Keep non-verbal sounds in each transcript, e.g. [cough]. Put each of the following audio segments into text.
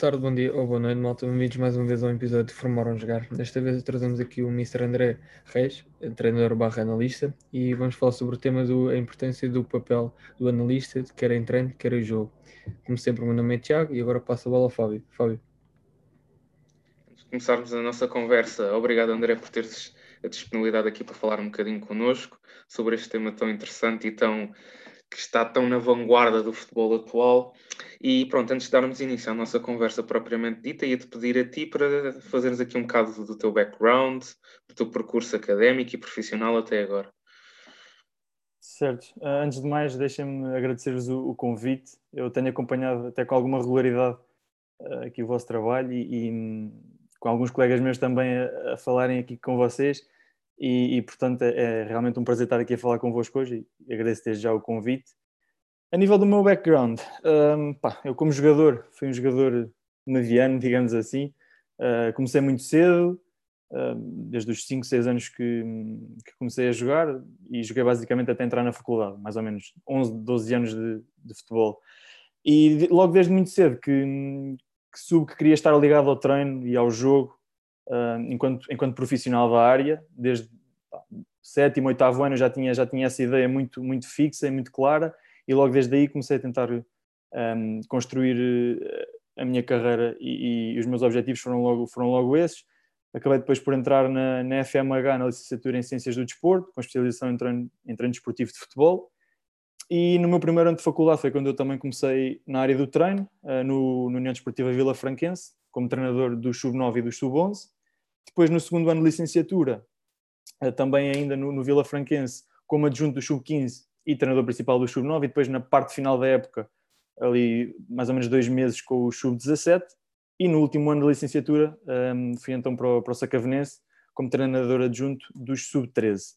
tarde, bom dia ou boa noite, malta. Bem-vindos mais uma vez ao episódio de Formaram Jogar. Desta vez trazemos aqui o Mr. André Reis, treinador barra analista, e vamos falar sobre o tema da importância do papel do analista, quer em treino, quer em jogo. Como sempre, o meu nome é Tiago e agora passo a bola ao Fábio. Fábio. Antes de começarmos a nossa conversa, obrigado André por teres a disponibilidade aqui para falar um bocadinho connosco sobre este tema tão interessante e tão que está tão na vanguarda do futebol atual. E pronto, antes de darmos início à nossa conversa propriamente dita, ia-te pedir a ti para fazermos aqui um bocado do teu background, do teu percurso académico e profissional até agora. Certo. Uh, antes de mais, deixem-me agradecer-vos o, convite. Eu tenho acompanhado até com alguma regularidade uh, aqui o vosso trabalho e, e um, com alguns colegas meus também a, a falarem aqui com vocês e, e, portanto é, é, realmente um prazer estar aqui a falar convosco hoje e agradeço desde já o convite. A nível do meu background, um, pá, eu como jogador, fui um jogador mediano, digamos assim, uh, comecei muito cedo, uh, desde os 5, 6 anos que, que, comecei a jogar e joguei basicamente até entrar na faculdade, mais ou menos 11, 12 anos de, de futebol. E logo desde muito cedo que, que soube que queria estar ligado ao treino e ao jogo, uh, enquanto, enquanto profissional da área, desde pá, sétimo, oitavo ano já tinha, já tinha essa ideia muito, muito fixa e muito clara, e logo desde aí comecei a tentar um, construir eh, a minha carreira e, e, os meus objetivos foram logo, foram logo esses. Acabei depois por entrar na, na FMH, na licenciatura em Ciências do Desporto, com especialização em treino, em treino desportivo de futebol. E no meu primeiro ano de faculdade foi quando eu também comecei na área do treino, uh, no, no União Desportiva Vila Franquense, como treinador do Sub-9 e do Sub-11. Depois, no segundo ano de licenciatura, eh, também ainda no, no Vila Franquense, como adjunto do Sub-15 e treinador principal do Sub-9, e depois na parte final da época, ali mais ou menos dois meses com o Sub-17, e no último ano de licenciatura um, fui então para o, para o Sacavenense como treinador adjunto dos Sub-13.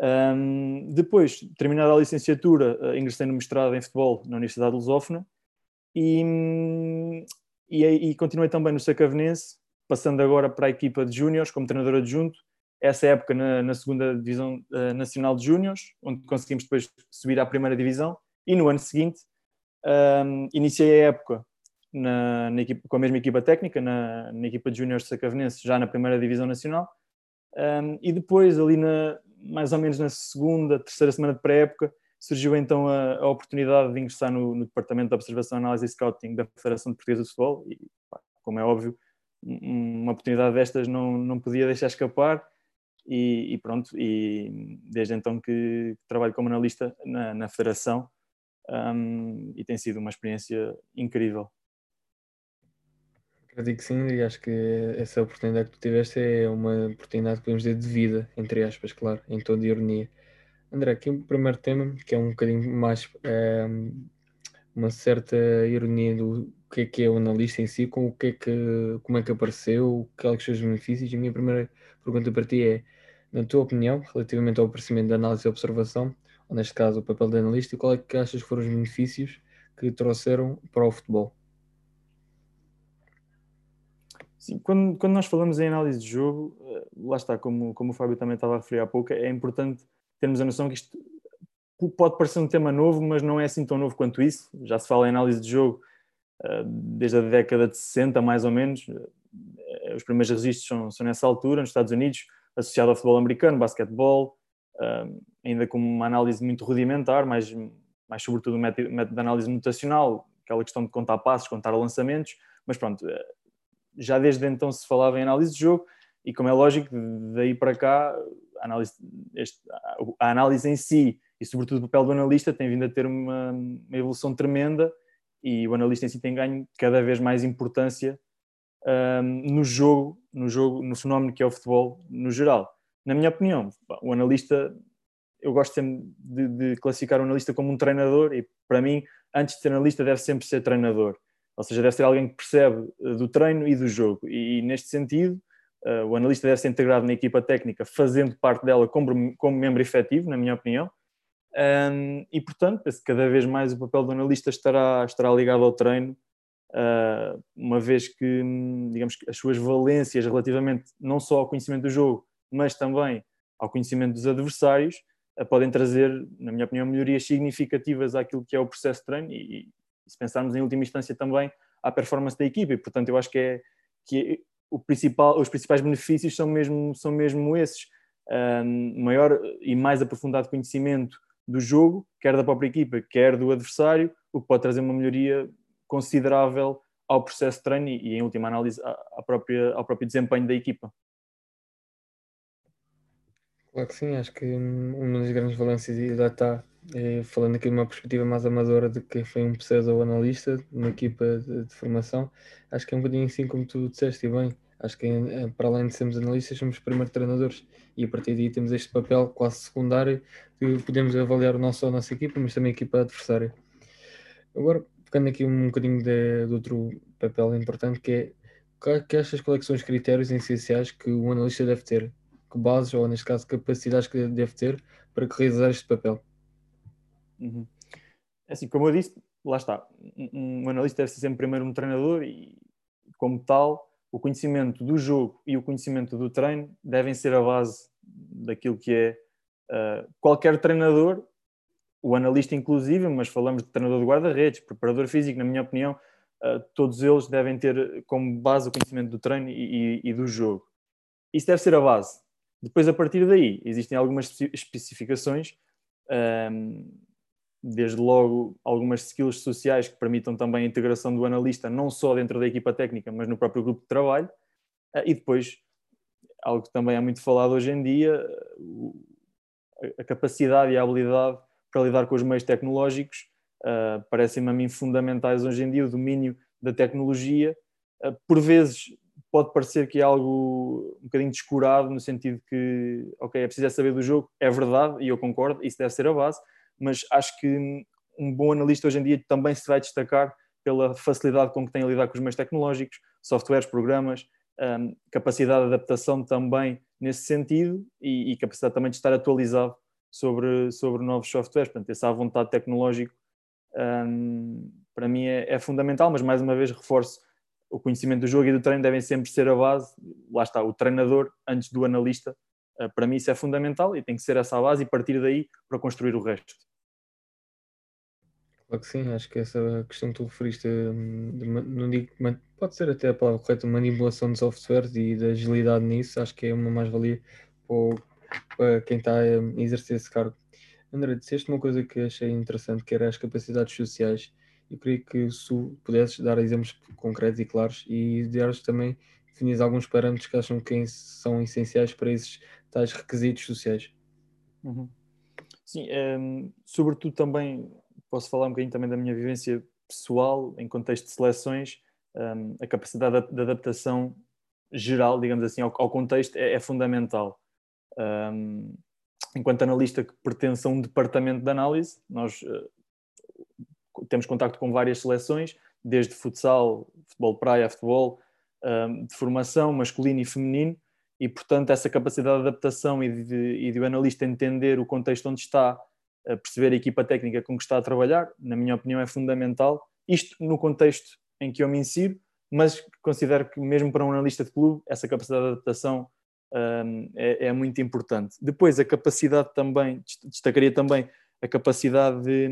Um, depois, terminada a licenciatura, uh, ingressei no mestrado em futebol na Universidade de Lusófona e, hum, e, e continuei também no Sacavenense, passando agora para a equipa de júniores como treinador adjunto. Essa época na, na segunda divisão uh, nacional de júniores, onde conseguimos depois subir à primeira divisão. E no ano seguinte um, iniciei a época na, na equipa, com a mesma equipa técnica, na, na equipa de júniores Sacavenense, já na primeira divisão nacional. Um, e depois, ali na, mais ou menos na segunda, terceira semana de pré-época, surgiu então a, a, oportunidade de ingressar no, no, Departamento de Observação, Análise e Scouting da Federação de Portuguesa de Futebol. E, pá, como é óbvio, uma oportunidade destas não, não podia deixar escapar e, e pronto, e desde então que trabalho como analista na, na federação um, e tem sido uma experiência incrível. Acredito que sim, e acho que essa oportunidade que tu tiveste é uma oportunidade que podemos dizer de vida, entre aspas, claro, em toda ironia. André, aqui o primeiro tema, que é um bocadinho mais é, uma certa ironia do que é que é o analista em si, com o que é que, como é que apareceu, quais são os benefícios. A minha primeira pergunta para ti é, na tua opinião, relativamente ao aparecimento da análise e observação, ou neste caso o papel de analista, qual é que achas que foram os benefícios que trouxeram para o futebol? Sim, quando, quando nós falamos em análise de jogo, eh, lá está, como, como o Fábio também estava a referir há pouco, é importante termos a noção que isto pode parecer um tema novo, mas não é assim tão novo quanto isso. Já se fala em análise de jogo ah, desde a década de 60, mais ou menos. Ah, os primeiros registros são, são nessa altura, nos Estados Unidos, associado ao futebol americano, basquetebol, ah, ainda com uma análise muito rudimentar, mais, mais sobretudo um método, de análise mutacional, aquela questão de contar passos, contar lançamentos, mas pronto, já desde então se falava em análise de jogo e como é lógico, daí para cá a análise, este, a análise em si e sobretudo o papel do analista tem vindo a ter uma, uma evolução tremenda e o analista em si tem ganho cada vez mais importância um, no jogo, no jogo, no fenómeno que é o futebol no geral. Na minha opinião, o analista, eu gosto sempre de, de classificar o analista como um treinador e para mim, antes de ser analista, deve sempre ser treinador. Ou seja, deve ser alguém que percebe eh, do treino e do jogo. E, e neste sentido, uh, o analista deve ser integrado na equipa técnica, fazendo parte dela como, como membro efetivo, na minha opinião, um, e portanto, penso que cada vez mais o papel do analista estará, estará ligado ao treino, uma vez que, digamos que as suas valências relativamente não só ao conhecimento do jogo, mas também ao conhecimento dos adversários, uh, podem trazer, na minha opinião, melhorias significativas àquilo que é o processo de treino e, se pensarmos em última instância também à performance da equipa. E, portanto, eu acho que, é, que é, o principal, os principais benefícios são mesmo, são mesmo esses. Um, maior e mais aprofundado conhecimento do jogo, quer da própria equipa, quer do adversário, o que pode trazer uma melhoria considerável ao processo de treino e, em última análise, à própria, ao próprio desempenho da equipa. Claro que sim, acho que uma das grandes valências já está é, falando aqui de uma perspectiva mais amadora de que foi um processo ou analista numa equipa de, de, formação, acho que é um bocadinho assim como tu disseste e bem, acho que eh, para além de sermos analistas somos primeiro treinadores e a partir daí temos este papel quase secundário de podemos avaliar não só a nossa equipa, mas também a equipa adversária. Agora, ficando aqui um bocadinho de, de outro papel importante que é que achas quais são os critérios essenciais que o analista deve ter? Que bases, ou neste caso capacidades que deve ter para realizar este papel? Uhum. É assim, como eu disse, lá está. Um, um analista deve ser sempre primeiro um treinador e, como tal, o conhecimento do jogo e o conhecimento do treino devem ser a base daquilo que é uh, qualquer treinador, o analista inclusive, mas falamos de treinador de guarda-redes, preparador físico, na minha opinião, uh, todos eles devem ter como base o conhecimento do treino e, e, e do jogo. Isso deve ser a base. Depois, a partir daí, existem algumas especificações um, desde logo algumas skills sociais que permitam também a integração do analista, não só dentro da equipa técnica, mas no próprio grupo de trabalho. Ah, e depois, algo que também é muito falado hoje em dia, a capacidade e a habilidade para lidar com os meios tecnológicos uh, parecem-me a mim fundamentais hoje em dia, o domínio da tecnologia. Uh, por vezes pode parecer que é algo um bocadinho descurado, no sentido que, ok, é preciso saber do jogo, é verdade, e eu concordo, isso deve ser a base, mas acho que um bom analista hoje em dia também se vai destacar pela facilidade com que tem a lidar com os meios tecnológicos, softwares, programas, um, capacidade de adaptação também nesse sentido e, e, capacidade também de estar atualizado sobre, sobre novos softwares. Portanto, essa vontade tecnológica um, para mim é, é, fundamental, mas mais uma vez reforço o conhecimento do jogo e do treino devem sempre ser a base. Lá está, o treinador antes do analista. Uh, para mim isso é fundamental e tem que ser essa a base e partir daí para construir o resto. Claro que sim, acho que essa questão que tu referiste, hum, de, não digo, pode ser até a palavra correta, manipulação de softwares e da agilidade nisso, acho que é uma mais-valia para, quem está a exercer esse cargo. André, disseste uma coisa que achei interessante, que era as capacidades sociais. Eu queria que se pudesses dar exemplos concretos e claros e dares também, definir alguns parâmetros que acham que são essenciais para esses tais requisitos sociais. Uhum. Sim, um, sobretudo também posso falar um bocadinho também da minha vivência pessoal, em contexto de seleções, um, a capacidade de adaptação geral, digamos assim, ao, ao contexto é, é fundamental. Um, enquanto analista que pertence a um departamento de análise, nós uh, temos contacto com várias seleções, desde futsal, futebol praia, futebol um, de formação masculino e feminino, e portanto essa capacidade de adaptação e de, e de o analista entender o contexto onde está, perceber a equipa técnica com que está a trabalhar, na minha opinião, é fundamental. Isto no contexto em que eu me insiro, mas considero que mesmo para um analista de clube, essa capacidade de adaptação é, é, muito importante. Depois, a capacidade também, destacaria também a capacidade de,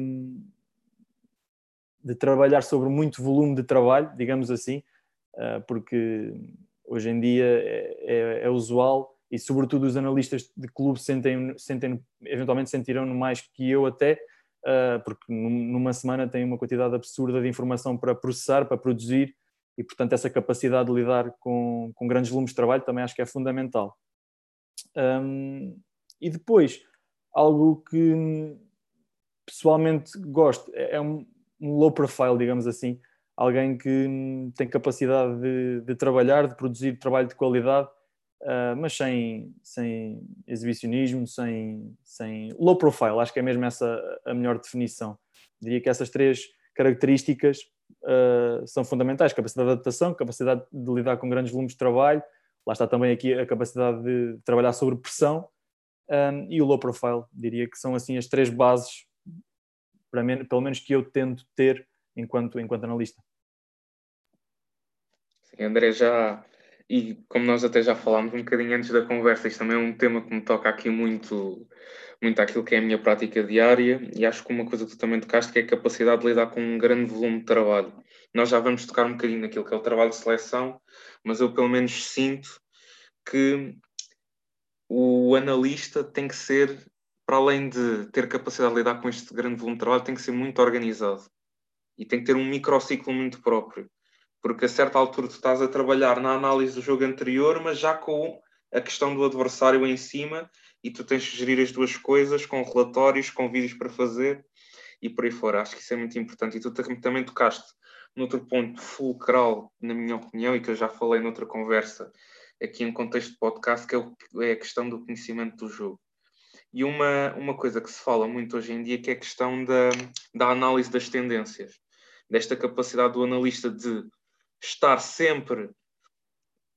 de trabalhar sobre muito volume de trabalho, digamos assim, uh, porque hoje em dia é, é, é usual e sobretudo os analistas de clube sentem, sentem eventualmente sentirão mais que eu até, uh, porque numa semana tem uma quantidade absurda de informação para processar, para produzir, e portanto essa capacidade de lidar com, com grandes volumes de trabalho também acho que é fundamental. Um, e depois, algo que pessoalmente gosto, é, é um, um low profile, digamos assim, alguém que tem capacidade de, de trabalhar, de produzir trabalho de qualidade Uh, mas sem, sem exibicionismo, sem, sem low profile, acho que é mesmo essa a melhor definição. Diria que essas três características uh, são fundamentais: capacidade de adaptação, capacidade de lidar com grandes volumes de trabalho, lá está também aqui a capacidade de trabalhar sobre pressão um, e o low profile. Diria que são assim as três bases, mim, pelo menos que eu tento ter enquanto, enquanto analista. Sim, André já e como nós até já falámos um bocadinho antes da conversa, isto também é um tema que me toca aqui muito, muito àquilo que é a minha prática diária, e acho que uma coisa que tu também tocaste que é a capacidade de lidar com um grande volume de trabalho. Nós já vamos tocar um bocadinho naquilo que é o trabalho de seleção, mas eu pelo menos sinto que o analista tem que ser, para além de ter capacidade de lidar com este grande volume de trabalho, tem que ser muito organizado. E tem que ter um microciclo muito próprio porque a certa altura tu estás a trabalhar na análise do jogo anterior, mas já com a questão do adversário em cima e tu tens que gerir as duas coisas com relatórios, com vídeos para fazer e por aí fora. Acho que isso é muito importante. E tu também tocaste noutro ponto fulcral, na minha opinião, e que eu já falei noutra conversa aqui em contexto de podcast, que é, é a questão do conhecimento do jogo. E uma, uma coisa que se fala muito hoje em dia que é a questão da, da análise das tendências, desta capacidade do analista de estar sempre,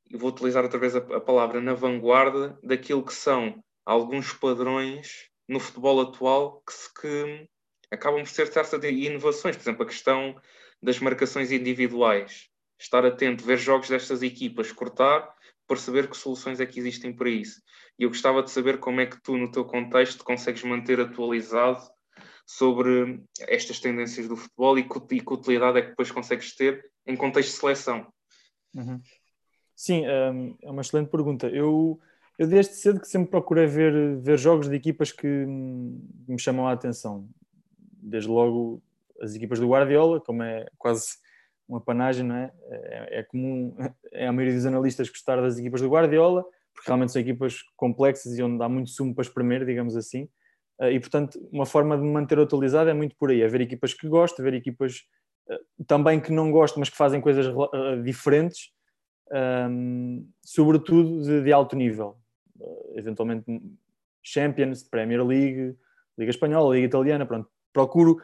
e vou utilizar outra vez a, a palavra, na vanguarda daquilo que são alguns padrões no futebol atual que, se, que acabam por ser certas inovações. Por exemplo, a questão das marcações individuais. Estar atento, ver jogos destas equipas, cortar, perceber que soluções é que existem para isso. E eu gostava de saber como é que tu, no teu contexto, consegues manter atualizado sobre estas tendências do futebol e que, e que utilidade é que depois consegues ter em contexto de seleção? Uhum. Sim, hum, é uma excelente pergunta. Eu, eu desde cedo que sempre procurei ver, ver jogos de equipas que me chamam a atenção. Desde logo as equipas do Guardiola, como é quase uma panagem, não é? É, é comum, [laughs] é a maioria dos analistas gostar das equipas do Guardiola, porque realmente são equipas complexas e onde há muito sumo para espremer, digamos assim. Eh, e, portanto, uma forma de me manter atualizado é muito por aí, é ver equipas que gosto, ver equipas também que não gosto, mas que fazem coisas uh, diferentes, um, sobretudo de, de, alto nível. Eventualmente Champions, Premier League, Liga Espanhola, Liga Italiana, pronto. Procuro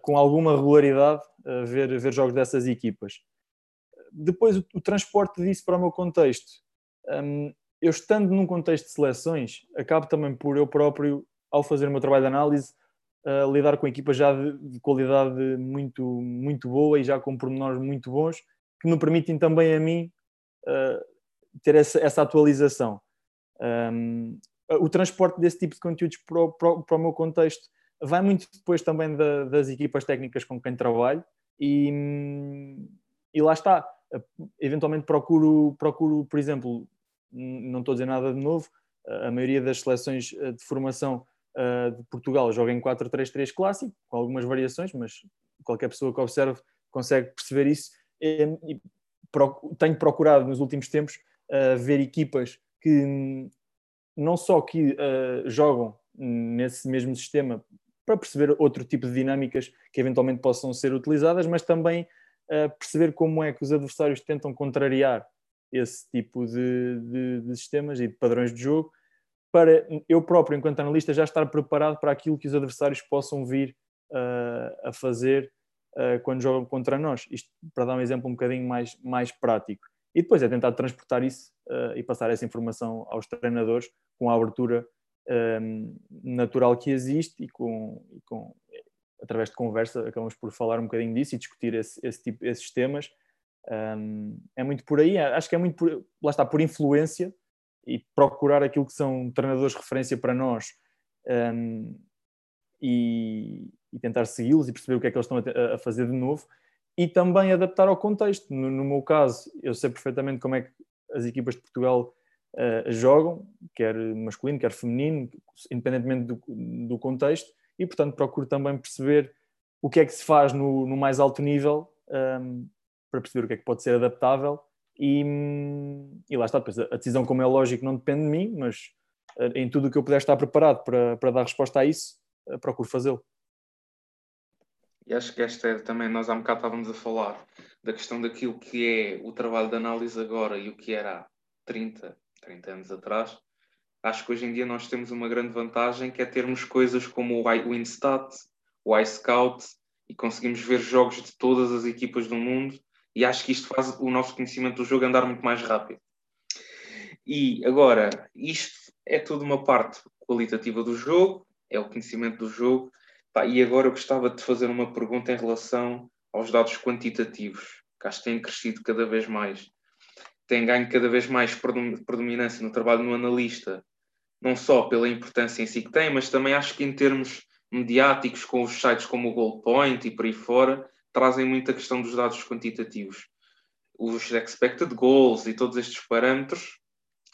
com alguma regularidade ver, ver jogos dessas equipas. Depois, o, o, transporte disso para o meu contexto. Um, eu estando num contexto de seleções, acabo também por eu próprio, ao fazer o meu trabalho de análise, lidar com equipas já de, de, qualidade muito, muito boa e já com pormenores muito bons, que me permitem também a mim uh, ter essa, essa atualização. Um, o transporte desse tipo de conteúdos para o, para, para o meu contexto vai muito depois também da, das equipas técnicas com quem trabalho e, e lá está. Eventualmente procuro, procuro, por exemplo, não estou a dizer nada de novo, a maioria das seleções de formação uh, de Portugal joga em 4-3-3 clássico, com algumas variações, mas qualquer pessoa que observe consegue perceber isso. E, tenho procurado nos últimos tempos uh, ver equipas que não só que uh, jogam nesse mesmo sistema para perceber outro tipo de dinâmicas que eventualmente possam ser utilizadas, mas também perceber como é que os adversários tentam contrariar esse tipo de, de, de, sistemas e de padrões de jogo para eu próprio, enquanto analista, já estar preparado para aquilo que os adversários possam vir uh, a fazer uh, quando jogam contra nós. Isto para dar um exemplo um bocadinho mais, mais prático. E depois é tentar transportar isso uh, e passar essa informação aos treinadores com a abertura natural que existe e com, e com, através de conversa acabamos por falar um bocadinho disso e discutir esse, esse tipo, esses temas. Um, é muito por aí, acho que é muito por, lá está, por influência e procurar aquilo que são treinadores de referência para nós um, e, e, tentar segui-los e perceber o que é que eles estão a, a, fazer de novo e também adaptar ao contexto. No, no, meu caso, eu sei perfeitamente como é que as equipas de Portugal uh, jogam, quer masculino, quer feminino, independentemente do, do, contexto, e portanto procuro também perceber o que é que se faz no, no mais alto nível um, para perceber o que é que pode ser adaptável e, e lá está, depois a decisão, como é lógico, não depende de mim, mas eh, em tudo o que eu puder estar preparado para, para dar resposta a isso, eh, procuro fazê-lo. E acho que esta é também, nós há um bocado estávamos a falar da questão daquilo que é o trabalho de análise agora e o que era há 30, 30 anos atrás. Acho que hoje em dia nós temos uma grande vantagem que é termos coisas como o iWinstat, o iScout e conseguimos ver jogos de todas as equipas do mundo e acho que isto faz o nosso conhecimento do jogo andar muito mais rápido. E agora, isto é tudo uma parte qualitativa do jogo, é o conhecimento do jogo. E agora eu gostava de fazer uma pergunta em relação aos dados quantitativos, que acho que têm crescido cada vez mais. tem ganho cada vez mais predominância no trabalho no analista, não só pela importância em si que tem, mas também acho que em termos mediáticos, com os sites como o Goalpoint e por aí fora, trazem muita questão dos dados quantitativos. Os expected goals e todos estes parâmetros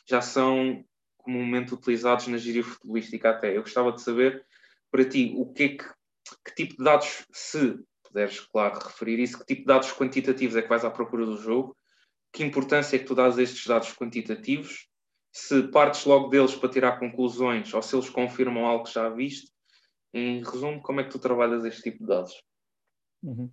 já são comumente utilizados na gíria futebolística até. Eu gostava de saber, para ti, o que é que, que tipo de dados, se puderes, claro, referir isso, que tipo de dados quantitativos é que vais à procura do jogo, que importância é que tu dás a estes dados quantitativos, se partes logo deles para tirar conclusões ou se eles confirmam algo que já viste. Em resumo, como é que tu trabalhas este tipo de dados? Uhum.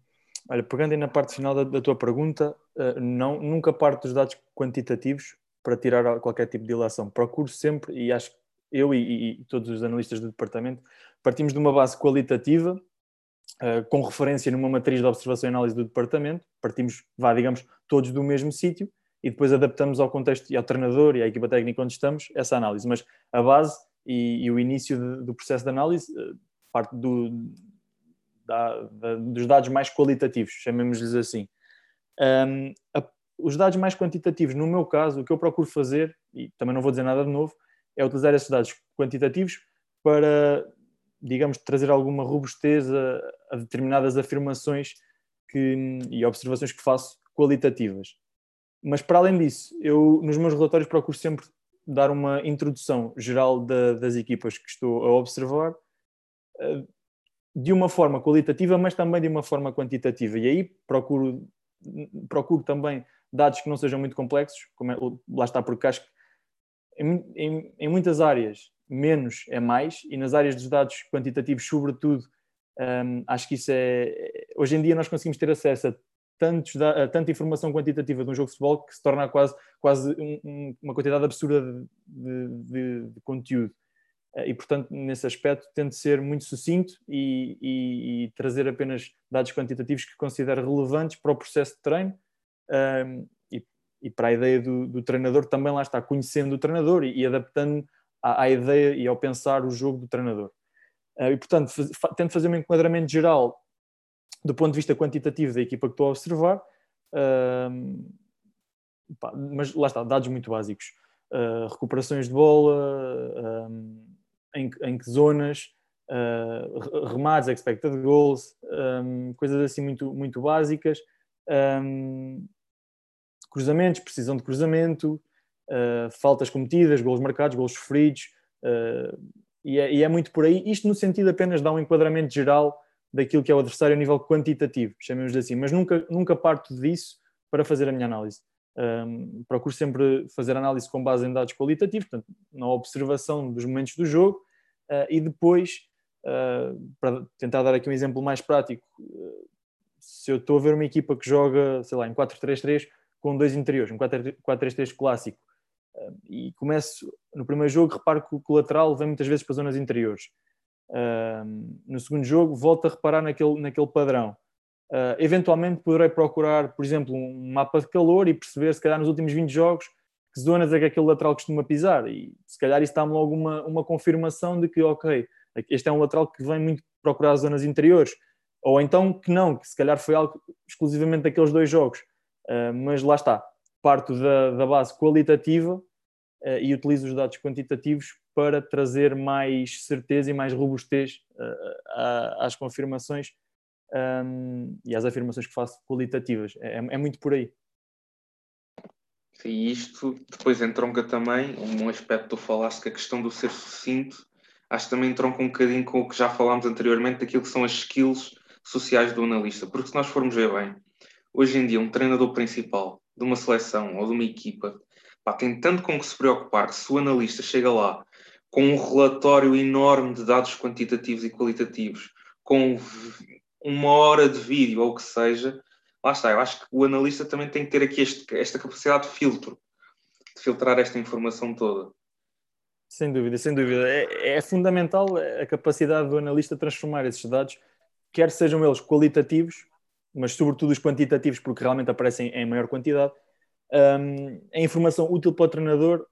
Olha, pegando aí na parte final da, da tua pergunta, uh, não, nunca parto dos dados quantitativos para tirar qualquer tipo de ilação. Procuro sempre, e acho que eu e, e, todos os analistas do departamento, partimos de uma base qualitativa, uh, com referência numa matriz de observação e análise do departamento, partimos, vá, digamos, todos do mesmo sítio, e depois adaptamos ao contexto e ao treinador e à equipa técnica onde estamos essa análise. Mas a base e, e o início de, do processo de análise uh, parte do, da, da, dos dados mais qualitativos, chamemos-lhes assim. Um, a, os dados mais quantitativos, no meu caso, o que eu procuro fazer, e também não vou dizer nada de novo, é utilizar esses dados quantitativos para, digamos, trazer alguma robustez a, a determinadas afirmações que, e observações que faço qualitativas. Mas, para além disso, eu, nos meus relatórios, procuro sempre dar uma introdução geral da, das equipas que estou a observar, eh, de uma forma qualitativa, mas também de uma forma quantitativa. E aí procuro, procuro também dados que não sejam muito complexos, como é, lá está, porque acho que em, em, em, muitas áreas menos é mais, e nas áreas dos dados quantitativos, sobretudo, um, acho que isso é. Hoje em dia nós conseguimos ter acesso a, tantos, a tanta informação quantitativa de um jogo de futebol que se torna quase, quase um, uma quantidade absurda de, de, de conteúdo. Eh, e, portanto, nesse aspecto, tento ser muito sucinto e, e, e, trazer apenas dados quantitativos que considero relevantes para o processo de treino um, e, e, para a ideia do, do, treinador também lá está, conhecendo o treinador e, adaptando à, à, ideia e ao pensar o jogo do treinador. Uh, e, portanto, faz, tento fazer um enquadramento geral do ponto de vista quantitativo da equipa que estou a observar, um, pá, mas lá está, dados muito básicos. Uh, recuperações de bola, um, em, em que zonas, uh, remates, expected goals, um, coisas assim muito, muito básicas, um, cruzamentos, precisão de cruzamento, uh, faltas cometidas, gols marcados, gols sofridos, uh, e, é, e, é, muito por aí. Isto no sentido apenas de dar um enquadramento geral daquilo que é o adversário a nível quantitativo, chamemos assim, mas nunca, nunca parto disso para fazer a minha análise. Um, procuro sempre fazer análise com base em dados qualitativos, portanto, na observação dos momentos do jogo uh, e depois, uh, para tentar dar aqui um exemplo mais prático, uh, se eu estou a ver uma equipa que joga, sei lá, em 4-3-3 com dois interiores, um 4-3-3 clássico, e começo no primeiro jogo, reparo que o lateral vem muitas vezes para as zonas interiores. no segundo jogo, volto a reparar naquele, naquele padrão. Uh, eventualmente poderei procurar, por exemplo, um mapa de calor e perceber, se calhar, nos últimos 20 jogos, que zonas é que aquele lateral costuma pisar. E se calhar isso dá-me logo uma, uma confirmação de que, ok, este é um lateral que vem muito procurar as zonas interiores. Ou então que não, que se calhar foi algo exclusivamente daqueles dois jogos. Uh, mas lá está, parto da, da base qualitativa uh, e utilizo os dados quantitativos para trazer mais certeza e mais robustez às confirmações um, e às afirmações que faço qualitativas. É, é muito por aí. E isto depois entronca também um aspecto que tu falaste, que a questão do ser sucinto, acho que também entronca um bocadinho com o que já falámos anteriormente, daquilo que são as skills sociais do analista. Porque se nós formos ver bem, hoje em dia um treinador principal de uma seleção ou de uma equipa pá, tem tanto com que se preocupar que se o analista chega lá com um relatório enorme de dados quantitativos e qualitativos, com uma hora de vídeo ou o que seja, lá está, eu acho que o analista também tem que ter aqui este, esta capacidade de filtro, de filtrar esta informação toda. Sem dúvida, sem dúvida. É, é fundamental a capacidade do analista transformar esses dados, quer sejam eles qualitativos, mas sobretudo os quantitativos, porque realmente aparecem em maior quantidade, um, a informação útil para o treinador,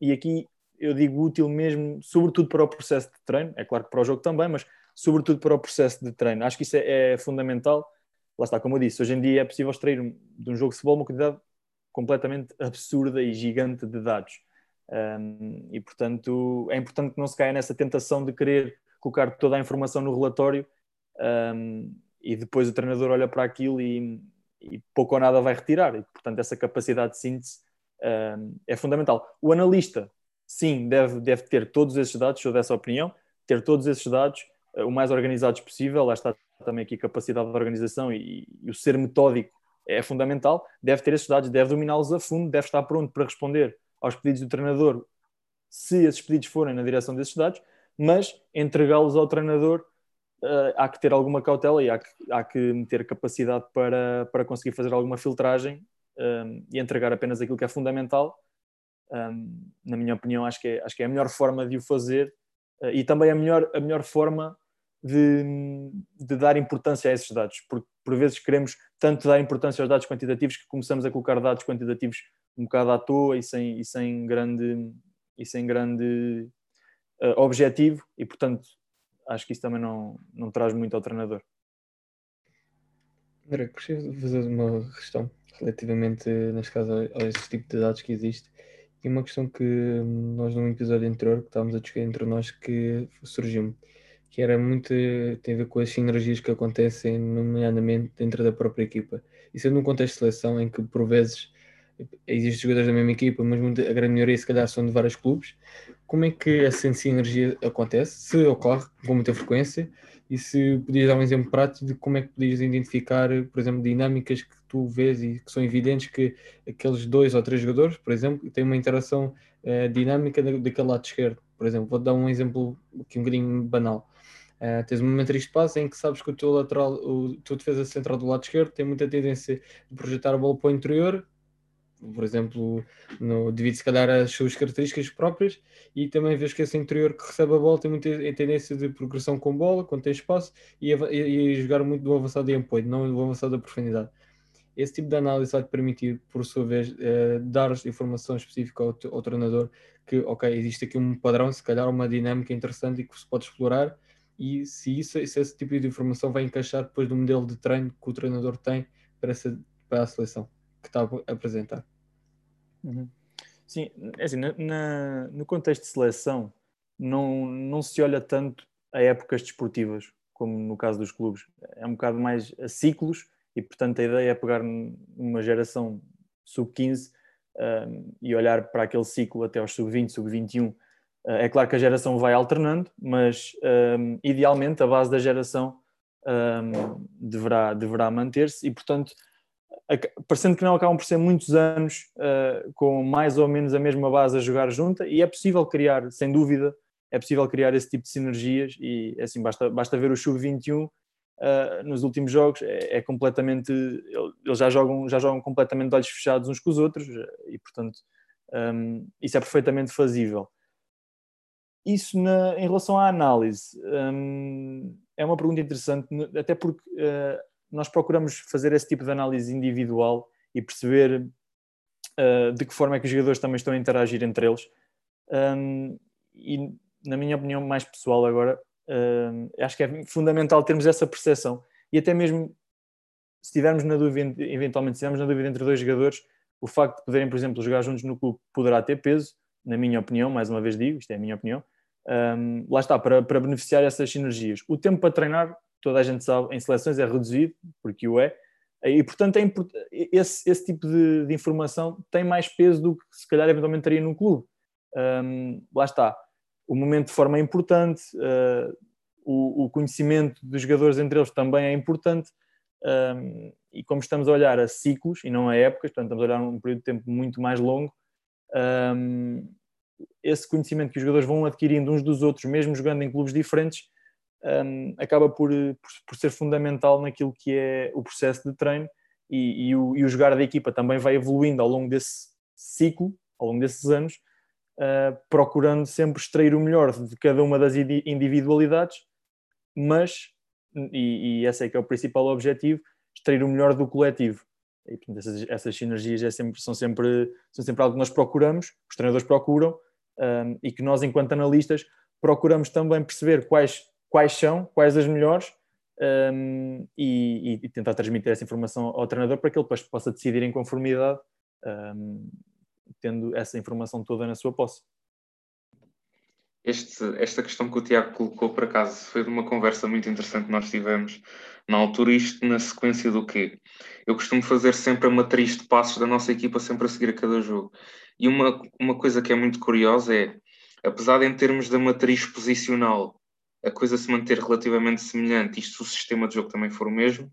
e aqui eu digo útil mesmo, sobretudo para o processo de treino, é claro que para o jogo também, mas sobretudo para o processo de treino. Acho que isso é, é fundamental. Lá está, como eu disse, hoje em dia é possível extrair de um jogo de futebol uma quantidade completamente absurda e gigante de dados. Um, e, portanto, é importante que não se caia nessa tentação de querer colocar toda a informação no relatório um, e depois o treinador olha para aquilo e, e, pouco ou nada vai retirar. E, portanto, essa capacidade de síntese um, é fundamental. O analista, sim, deve, deve ter todos esses dados, sou dessa opinião, ter todos esses dados o mais organizados possível. Lá está também aqui a capacidade de organização e, e o ser metódico é fundamental. Deve ter esses dados, deve dominá-los a fundo, deve estar pronto para responder aos pedidos do treinador se esses pedidos forem na direção desses dados, mas entregá-los ao treinador uh, há que ter alguma cautela e há que, há que ter capacidade para, para conseguir fazer alguma filtragem um, eh, e entregar apenas aquilo que é fundamental. Um, eh, na minha opinião, acho que, é, acho que é a melhor forma de o fazer uh, e também a melhor, a melhor forma de, de, dar importância a esses dados, porque por vezes queremos tanto dar importância aos dados quantitativos que começamos a colocar dados quantitativos um bocado à toa e sem, e sem grande, e sem grande uh, objetivo, e portanto acho que isso também não, não traz muito ao treinador. André, gostaria de fazer uma questão relativamente, neste caso, a esse tipo de dados que existe. E uma questão que nós, num episódio anterior, que estávamos a discutir entre nós, que surgiu que era muito, tem a ver com as sinergias que acontecem, nomeadamente dentro da própria equipa. Isso é num contexto de seleção em que, por vezes, existem jogadores da mesma equipa, mas a grande maioria, se calhar, são de vários clubes. Como é que essa sinergia acontece? Se ocorre com muita frequência? E se podias dar um exemplo prático de como é que podias identificar, por exemplo, dinâmicas que tu vês e que são evidentes que aqueles dois ou três jogadores, por exemplo, têm uma interação uh, dinâmica daquele lado esquerdo. Por exemplo, vou dar um exemplo aqui um bocadinho banal. Uh, tens um momento de passe em que sabes que o teu lateral, o teu defesa central do lado esquerdo tem muita tendência de projetar a bola para o interior por exemplo, no, devido se calhar às suas características próprias, e também vês que esse interior que recebe a bola tem muita tendência de progressão com bola, quando tem espaço, e, e, e jogar muito do avançado e apoio, não do avançado da profundidade. Esse tipo de análise vai te permitir, por sua vez, eh, dar informação específica ao, ao, treinador que, ok, existe aqui um padrão, se calhar uma dinâmica interessante e que se pode explorar, e se, isso, se esse tipo de informação vai encaixar depois do modelo de treino que o treinador tem para, essa, para a seleção que está a apresentar. Uhum. Sim, é assim, na, na, no contexto de seleção, não, não se olha tanto a épocas desportivas, como no caso dos clubes. É um bocado mais a ciclos, e portanto a ideia é pegar uma geração sub-15 um, e olhar para aquele ciclo até aos sub-20, sub-21. Uh, é claro que a geração vai alternando, mas um, idealmente a base da geração um, deverá, deverá manter-se e, portanto, parecendo que não acabam por ser muitos anos uh, com mais ou menos a mesma base a jogar junta e é possível criar, sem dúvida, é possível criar esse tipo de sinergias e assim basta, basta ver o Sub-21 uh, eh, nos últimos jogos, é, é, completamente eles já jogam, já jogam completamente de olhos fechados uns com os outros e portanto um, ehm, isso é perfeitamente fazível. Isso na, em relação à análise um, ehm, é uma pergunta interessante, até porque uh, nós procuramos fazer esse tipo de análise individual e perceber uh, de que forma é que os jogadores também estão a interagir entre eles. Um, e, na minha opinião mais pessoal agora, um, acho que é fundamental termos essa percepção. E até mesmo, se tivermos na dúvida, eventualmente, se tivermos na dúvida entre dois jogadores, o facto de poderem, por exemplo, jogar juntos no clube poderá ter peso, na minha opinião, mais uma vez digo, isto é a minha opinião, um, lá está, para, para beneficiar essas sinergias. O tempo para treinar toda a gente sabe, em seleções é reduzido, porque o é, e portanto é esse, esse tipo de, de, informação tem mais peso do que se calhar eventualmente teria num clube. Um, lá está, o momento de forma é importante, uh, o, o, conhecimento dos jogadores entre eles também é importante, um, e como estamos a olhar a ciclos e não a épocas, portanto estamos a olhar um período de tempo muito mais longo, um, esse conhecimento que os jogadores vão adquirindo uns dos outros, mesmo jogando em clubes diferentes, um, acaba por, por, por, ser fundamental naquilo que é o processo de treino e, e, o, e, o, jogar da equipa também vai evoluindo ao longo desse ciclo, ao longo desses anos, uh, procurando sempre extrair o melhor de cada uma das individualidades, mas, e, e esse é que é o principal objetivo, extrair o melhor do coletivo. E, portanto, essas, essas sinergias é sempre, são, sempre, são sempre algo que nós procuramos, os treinadores procuram, um, e que nós, enquanto analistas, procuramos também perceber quais quais são, quais as melhores, um, e, e, tentar transmitir essa informação ao treinador para que ele depois possa decidir em conformidade um, tendo essa informação toda na sua posse. Este, esta questão que o Tiago colocou, por acaso, foi de uma conversa muito interessante que nós tivemos na altura, isto na sequência do quê? Eu costumo fazer sempre a matriz de passos da nossa equipa, sempre a seguir a cada jogo. E uma, uma coisa que é muito curiosa é, apesar de em termos da matriz posicional a coisa se manter relativamente semelhante, isto se o sistema de jogo também for o mesmo,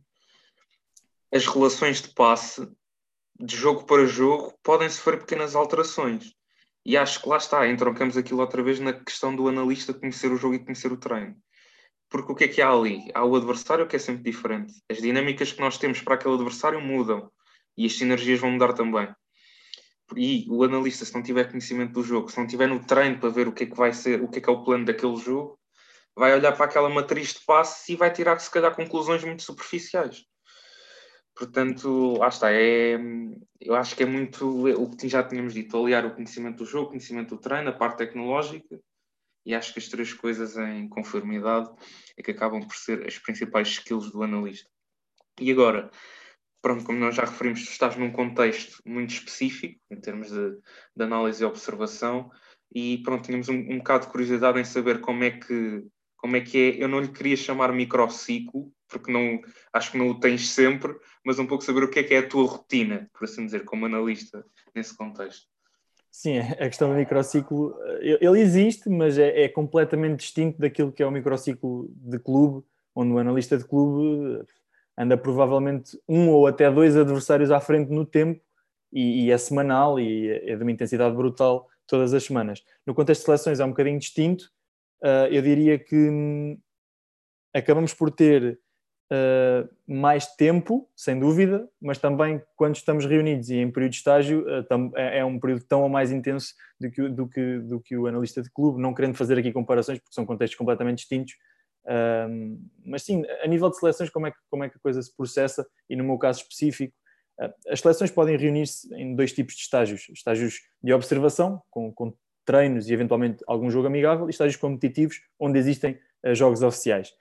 as relações de passe de jogo para jogo podem sofrer pequenas alterações. E acho que lá está, entroncamos aquilo outra vez na questão do analista conhecer o jogo e conhecer o treino. Porque o que é que há ali? Há o adversário que é sempre diferente. As dinâmicas que nós temos para aquele adversário mudam e as sinergias vão mudar também. E o analista, se não tiver conhecimento do jogo, se não tiver no treino para ver o que é que vai ser, o que é que é o plano daquele jogo, vai olhar para aquela matriz de passe e vai tirar, se calhar, conclusões muito superficiais. Portanto, lá está. É, eu acho que é muito o que já tínhamos dito: aliar o conhecimento do jogo, o conhecimento do treino, a parte tecnológica, e acho que as três coisas em conformidade é que acabam por ser as principais skills do analista. E agora, pronto, como nós já referimos, tu estás num contexto muito específico, em termos de, de análise e observação, e pronto, tínhamos um, um bocado de curiosidade em saber como é que como é que é, eu não lhe queria chamar microciclo, porque não, acho que não o tens sempre, mas um pouco saber o que é que é a tua rotina, por assim dizer, como analista nesse contexto. Sim, a questão do microciclo, ele existe, mas é, é completamente distinto daquilo que é o microciclo de clube, onde o analista de clube anda provavelmente um ou até dois adversários à frente no tempo e, e é semanal e é de uma intensidade brutal todas as semanas. No contexto de seleções é um bocadinho distinto, uh, eu diria que hum, acabamos por ter uh, mais tempo, sem dúvida, mas também quando estamos reunidos e em período de estágio uh, é um período tão ou mais intenso do que, do, que, do que o analista de clube, não querendo fazer aqui comparações porque são contextos completamente distintos, mas sim, a nível de seleções, como é, que, como é que a coisa se processa? E no meu caso específico, as seleções podem reunir-se em dois tipos de estágios: estágios de observação, com, com treinos e eventualmente algum jogo amigável, e estágios competitivos onde existem uh, jogos oficiais.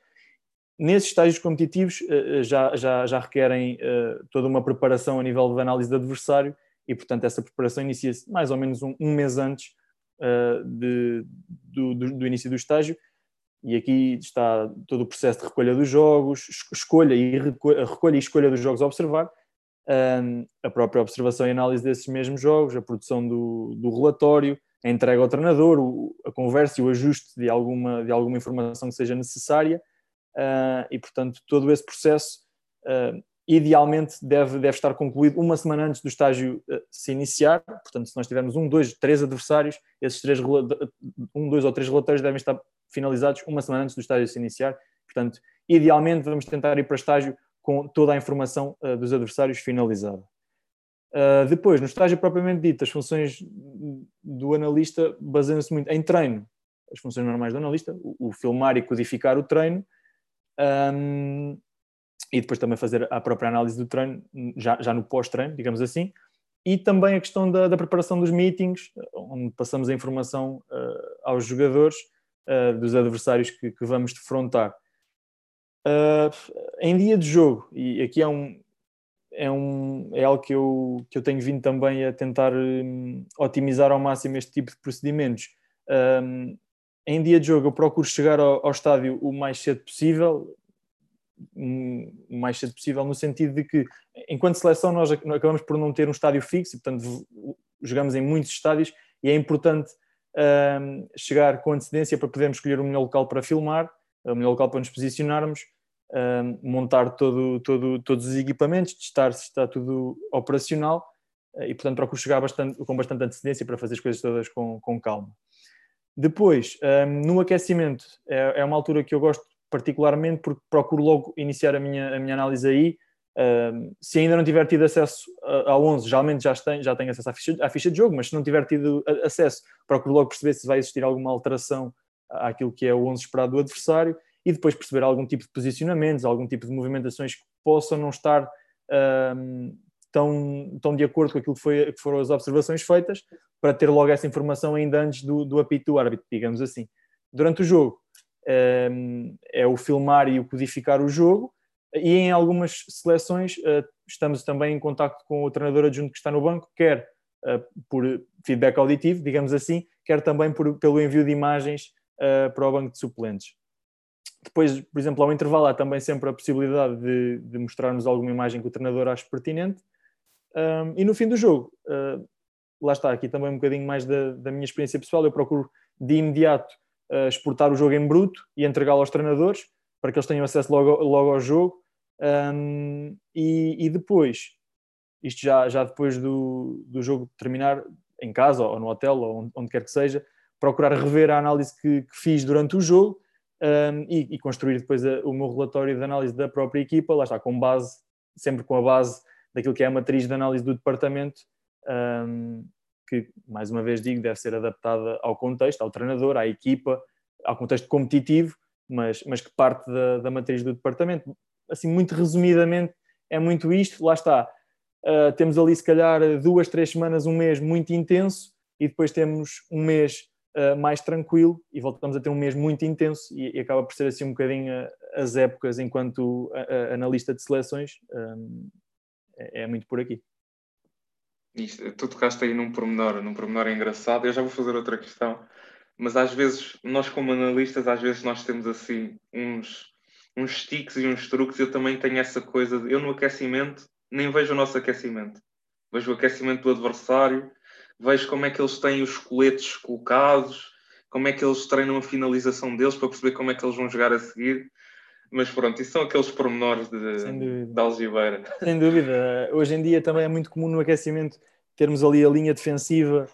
Nesses estágios competitivos uh, já, já, já requerem uh, toda uma preparação a nível de análise de adversário e, portanto, essa preparação inicia-se mais ou menos um, um mês antes de, do, do, do, início do estágio. E aqui está todo o processo de recolha dos jogos, escolha e, recolha, recolha e escolha dos jogos a observar, a própria observação e análise desses mesmos jogos, a produção do, do relatório, a entrega ao treinador, a conversa e o ajuste de alguma, de alguma informação que seja necessária uh, e, portanto, todo esse processo uh, idealmente deve, deve estar concluído uma semana antes do estágio uh, se iniciar. Portanto, se nós tivermos um, dois, três adversários, esses três, um, dois ou três relatórios devem estar finalizados uma semana antes do estágio se iniciar. Portanto, idealmente vamos tentar ir para estágio com toda a informação dos adversários finalizada. Uh, depois, no estágio propriamente dito, as funções do analista baseiam-se muito em treino, as funções normais do analista, o, o filmar e codificar o treino, um, e depois também fazer a própria análise do treino, já, já no pós-treino, digamos assim, e também a questão da, da, preparação dos meetings, onde passamos a informação uh, aos jogadores uh, dos adversários que, que vamos defrontar. em dia de jogo, e aqui é um, é, um, é algo que eu, que eu tenho vindo também a tentar um, otimizar ao máximo este tipo de procedimentos. Em dia de jogo, eu procuro chegar ao, ao estádio o mais cedo possível, o mais cedo possível, no sentido de que, enquanto seleção, nós acabamos por não ter um estádio fixo, portanto, jogamos em muitos estádios e é importante um, chegar com antecedência para podermos escolher o melhor local para filmar, o melhor local para nos posicionarmos montar todo, todo, todos os equipamentos, testar se está tudo operacional uh, e, portanto, procuro chegar bastante, com bastante antecedência para fazer as coisas todas com, com calma. Depois, um, no aquecimento, é, é, uma altura que eu gosto particularmente porque procuro logo iniciar a minha, a minha análise aí. Um, se ainda não tiver tido acesso ao 11, geralmente já tenho, já tenho acesso à ficha, à ficha de jogo, mas se não tiver tido acesso, procuro logo perceber se vai existir alguma alteração àquilo que é o 11 esperado do adversário e depois perceber algum tipo de posicionamentos, algum tipo de movimentações que possam não estar um, tão, tão de acordo com aquilo que, foi, que, foram as observações feitas, para ter logo essa informação ainda antes do, do apito do árbitro, digamos assim. Durante o jogo um, é o filmar e o codificar o jogo, e em algumas seleções estamos também em contato com o treinador adjunto que está no banco, quer por feedback auditivo, digamos assim, quer também por, pelo envio de imagens para o banco de suplentes. Depois, por exemplo, ao intervalo há também sempre a possibilidade de, de mostrarmos alguma imagem que o treinador acha pertinente. Um, e no fim do jogo, uh, lá está, aqui também um bocadinho mais da, da minha experiência pessoal, eu procuro de imediato uh, exportar o jogo em bruto e entregá-lo aos treinadores para que eles tenham acesso logo, logo ao jogo. Um, e, e, depois, isto já, já depois do, do jogo terminar, em casa ou no hotel ou onde, quer que seja, procurar rever a análise que, que fiz durante o jogo um, e, e, construir depois a, o meu relatório de análise da própria equipa, lá está, com base, sempre com a base daquilo que é a matriz de análise do departamento, um, que, mais uma vez digo, deve ser adaptada ao contexto, ao treinador, à equipa, ao contexto competitivo, mas, mas que parte da, da matriz do departamento. Assim, muito resumidamente, é muito isto, lá está. Uh, temos ali, se calhar, duas, três semanas, um mês muito intenso, e depois temos um mês uh, mais tranquilo e voltamos a ter um mês muito intenso e, e acaba por ser assim um bocadinho as épocas enquanto uh, analista de seleções um, é, é, muito por aqui. Isto, tu tocaste aí num pormenor, num pormenor engraçado, eu já vou fazer outra questão, mas às vezes, nós como analistas, às vezes nós temos assim uns, uns tiques e uns truques, eu também tenho essa coisa, de, eu no aquecimento nem vejo o nosso aquecimento, vejo o aquecimento do adversário, vejo como é que eles têm os coletes colocados, como é que eles treinam a finalização deles para perceber como é que eles vão jogar a seguir. Mas pronto, isso são aqueles pormenores de, de algibeira. Sem dúvida. Hoje em dia também é muito comum no aquecimento termos ali a linha defensiva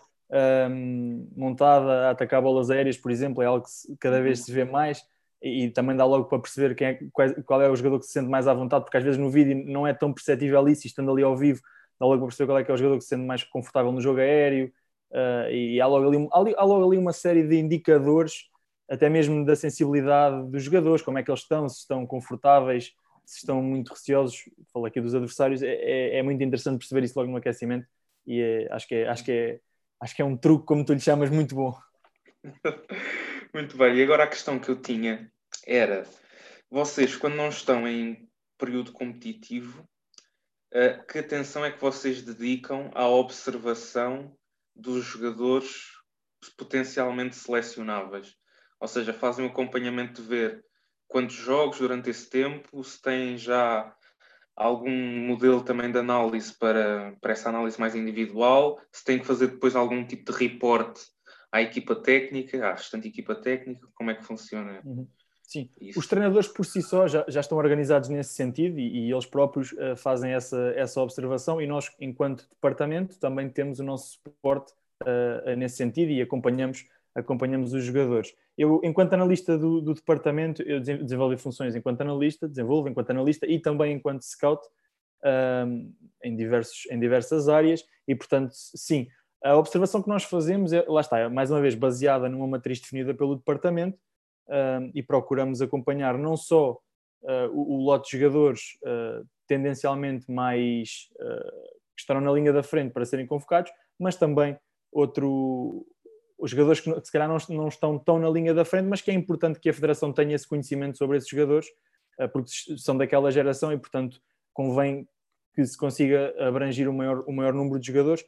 um, montada a atacar bolas aéreas, por exemplo, é algo que cada vez se vê mais e, e também dá logo para perceber quem é, qual, qual, é o jogador que se sente mais à vontade, porque às vezes no vídeo não é tão perceptível isso, estando ali ao vivo dá logo para perceber qual é que é o jogador que se sente mais confortável no jogo aéreo, uh, e há logo, ali, há logo ali uma série de indicadores, até mesmo da sensibilidade dos jogadores, como é que eles estão, se estão confortáveis, se estão muito receosos, falo aqui dos adversários, é, é, é muito interessante perceber isso logo no aquecimento, e é, acho, que é, acho, que é, acho que é um truque, como tu lhe chamas, muito bom. [laughs] muito bem, e agora a questão que eu tinha era, vocês quando não estão em período competitivo, uh, que atenção é que vocês dedicam à observação dos jogadores potencialmente selecionáveis? Ou seja, fazem um acompanhamento de ver quantos jogos durante esse tempo, se têm já algum modelo também de análise para, para essa análise mais individual, se tem que fazer depois algum tipo de reporte à equipa técnica, à restante equipa técnica, como é que funciona? Uhum. Sim, Isso. os treinadores por si só já, já estão organizados nesse sentido e, e eles próprios uh, fazem essa, essa observação e nós, enquanto departamento, também temos o nosso suporte uh, nesse sentido e acompanhamos, acompanhamos os jogadores. Eu, enquanto analista do, do departamento, eu desenvolvo funções enquanto analista, desenvolvo enquanto analista e também enquanto scout uh, em, diversos, em diversas áreas e, portanto, sim, a observação que nós fazemos é, lá está, mais uma vez, baseada numa matriz definida pelo departamento, uh, e procuramos acompanhar não só uh, o, o, lote de jogadores uh, tendencialmente mais que estarão na linha da frente para serem convocados, mas também outro, os jogadores que, se calhar não, não, estão tão na linha da frente, mas que é importante que a Federação tenha esse conhecimento sobre esses jogadores, porque são daquela geração e, portanto, convém que se consiga abranger o maior, o maior número de jogadores.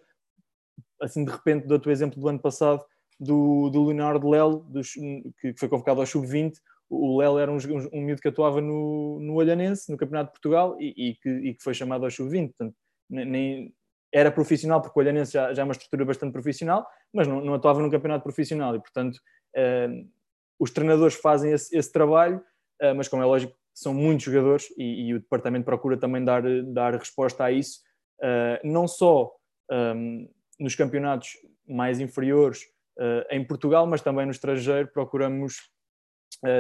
Assim, de repente, dou-te o exemplo do ano passado, do, do Leonardo Lelo, dos, que foi convocado ao Sub-20. O Lelo era um, um, um miúdo que atuava no, no Olhanense, no Campeonato de Portugal, e, e, que, e que, foi chamado ao Sub-20. Portanto, nem, era profissional, porque o Olhanense já, já é uma estrutura bastante profissional, mas não, não atuava no campeonato profissional. E, portanto, uh, os treinadores fazem esse, esse trabalho, uh, mas, como é lógico, são muitos jogadores e, e, o departamento procura também dar, dar resposta a isso, uh, não só um, nos campeonatos mais inferiores, em Portugal, mas também no estrangeiro, procuramos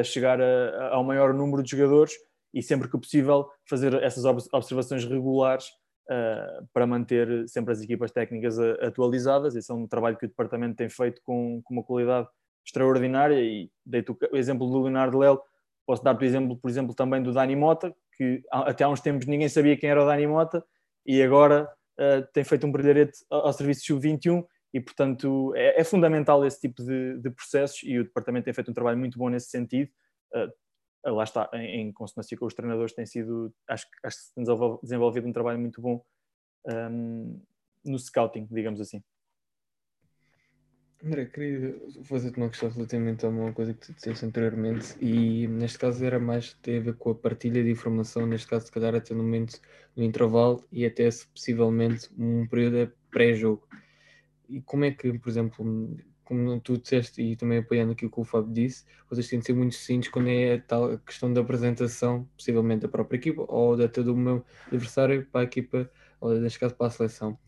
chegar a, ao maior número de jogadores e sempre que possível fazer essas observações regulares uh, para manter sempre as equipas técnicas atualizadas. Esse é um trabalho que o departamento tem feito com, com uma qualidade extraordinária e dei-te o exemplo do Leonardo Lelo, posso dar-te o exemplo, por exemplo, também do Dani Mota, que até há uns tempos ninguém sabia quem era o Dani Mota e agora uh, tem feito um brilharete ao, ao serviço sub-21 e, portanto, é, é fundamental esse tipo de, de, processos e o Departamento tem feito um trabalho muito bom nesse sentido. Uh, lá está, em, em, consonância com os treinadores, tem sido, acho, acho que se tem desenvolvido um trabalho muito bom um, no scouting, digamos assim. André, queria fazer-te uma questão relativamente a uma coisa que tu disseste anteriormente e neste caso era mais tem a ver com a partilha de informação, neste caso se calhar até no momento do intervalo e até se possivelmente um período pré-jogo. E como é que, por exemplo, como tu disseste e também apoiando aquilo que o Fábio disse, vocês têm de ser muito simples quando é a tal questão da apresentação, possivelmente da própria equipa ou da do meu adversário para a equipa, ou neste caso para a seleção.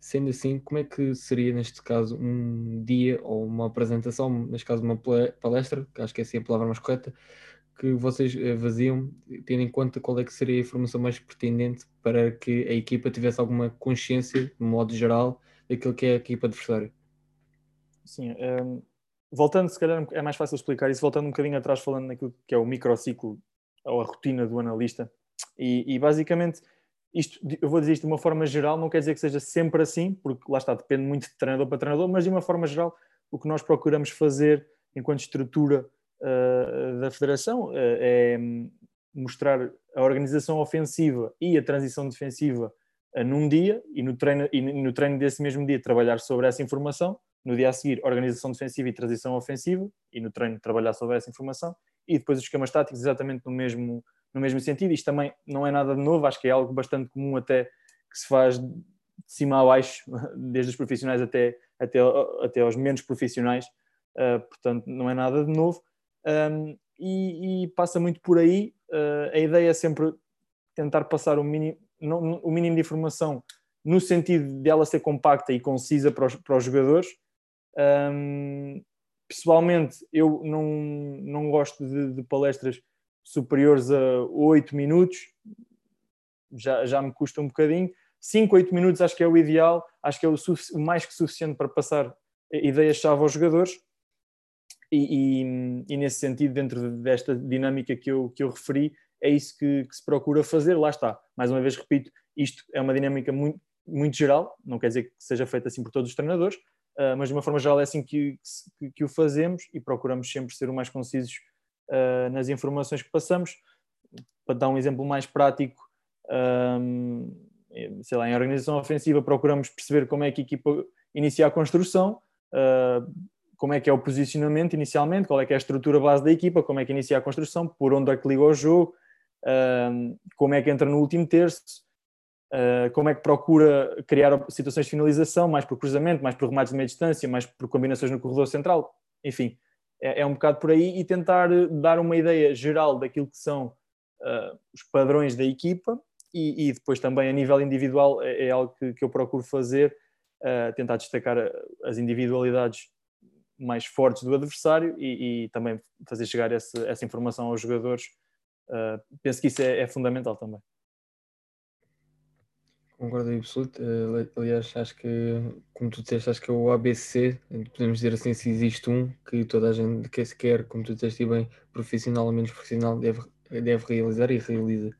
Sendo assim, como é que seria neste caso um dia ou uma apresentação, neste caso uma palestra, que acho que é assim a palavra mais correta, que vocês eh, vaziam, tendo em conta qual é que seria a informação mais pertinente para que a equipa tivesse alguma consciência, de modo geral, daquilo que é a equipa adversária? Sim, um, ehm, voltando, se calhar é mais fácil explicar isso, voltando um bocadinho atrás, falando naquilo que é o microciclo ou a rotina do analista. E, e basicamente isto, eu vou dizer isto de uma forma geral, não quer dizer que seja sempre assim, porque lá está, depende muito de treinador para treinador, mas de uma forma geral, o que nós procuramos fazer enquanto estrutura uh, da federação uh, é mostrar a organização ofensiva e a transição defensiva uh, num dia e no, treino, e no treino desse mesmo dia trabalhar sobre essa informação, no dia a seguir organização defensiva e transição ofensiva e no treino trabalhar sobre essa informação e depois os esquemas táticos exatamente no mesmo no mesmo sentido. Isto também não é nada de novo, acho que é algo bastante comum até que se faz de cima a baixo, [laughs] desde os profissionais até, até, até aos menos profissionais, uh, portanto não é nada de novo. Um, e, e, passa muito por aí. Uh, a ideia é sempre tentar passar o mínimo, não, o mínimo de informação no sentido de ela ser compacta e concisa para os, para os jogadores. Um, pessoalmente, eu não, não gosto de, de palestras superiores a 8 minutos, já, já me custa um bocadinho. 5, 8 minutos acho que é o ideal, acho que é o, o mais que suficiente para passar ideias-chave aos jogadores. E, e, e, nesse sentido, dentro desta dinâmica que eu, que eu referi, é isso que, que, se procura fazer. Lá está, mais uma vez repito, isto é uma dinâmica muito, muito geral, não quer dizer que seja feita assim por todos os treinadores, uh, mas de uma forma geral é assim que, que, que, o fazemos e procuramos sempre ser o mais concisos uh, nas informações que passamos. Para dar um exemplo mais prático, um, sei lá, em organização ofensiva procuramos perceber como é que a equipa inicia a construção, uh, como é que é o posicionamento inicialmente, qual é que é a estrutura base da equipa, como é que inicia a construção, por onde é que liga o jogo, como é que entra no último terço, uh, como é que procura criar situações de finalização, mais por cruzamento, mais por remates de meia distância, mais por combinações no corredor central, enfim é, é, um bocado por aí e tentar eh, dar uma ideia geral daquilo que são uh, os padrões da equipa e, e, depois também a nível individual é, é algo que, que, eu procuro fazer, uh, tentar destacar as individualidades mais fortes do adversário e, e também fazer chegar essa, essa, informação aos jogadores. Penso que isso é, é fundamental também. Concordo absoluto. Uh, aliás, acho que, como tu disseste, acho que é o ABC, podemos dizer assim, se existe um que toda a gente que se quer, como tu disseste bem, profissional ou menos profissional, deve, deve realizar e realiza.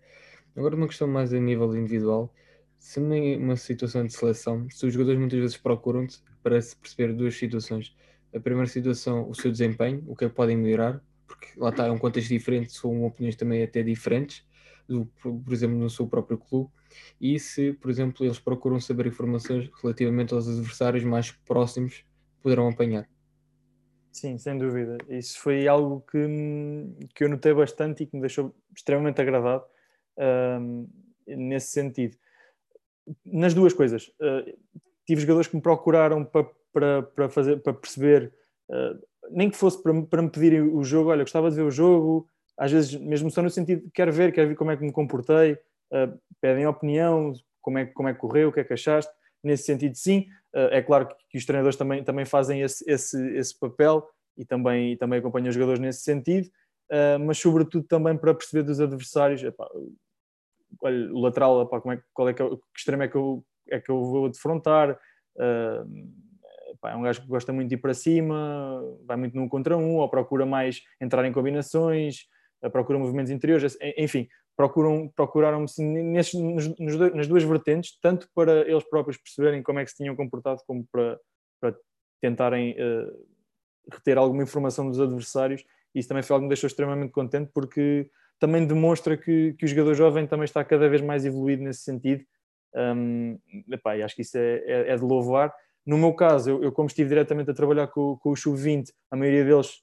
Agora, uma questão mais a nível individual, se numa situação de seleção, se os jogadores muitas vezes procuram-te para se perceber duas situações. A primeira situação, o seu desempenho, o que é que podem melhorar, porque lá está, é um contexto diferente, são opiniões também até diferentes, por exemplo, no seu próprio clube e se, por exemplo, eles procuram saber informações relativamente aos adversários mais próximos, poderão apanhar. Sim, sem dúvida. Isso foi algo que, que eu notei bastante e que me deixou extremamente agradado nesse sentido. Nas duas coisas. Uh, tive jogadores que me procuraram para, para, para, fazer, para perceber, uh, nem que fosse para, para me pedirem o jogo, olha, gostava de ver o jogo, às vezes mesmo só no sentido, quero ver, quero ver como é que me comportei, uh, pedem opinião, como é, como é que correu, o que é que achaste. Nesse sentido, sim. Uh, é claro que, os treinadores também, também fazem esse, esse, esse papel e também, e também acompanham os jogadores nesse sentido, uh, mas sobretudo também para perceber dos adversários. Epá, olha, o lateral, epá, como é, qual é que, que extremo é que eu, é que eu vou defrontar. É um gajo que gosta muito de ir para cima, vai muito num contra um, ou procura mais entrar em combinações, procura movimentos interiores, enfim, procuram, procuraram nesses, nos, nas duas vertentes, tanto para eles próprios perceberem como é que se tinham comportado, como para, para tentarem uh, reter alguma informação dos adversários Isso também foi algo que me deixou extremamente contente, porque também demonstra que, que o jogador jovem também está cada vez mais evoluído nesse sentido. Um, epá, acho que isso é, é, é de louvar. No meu caso, eu, eu, como estive diretamente a trabalhar com, com o Sub-20, a maioria deles,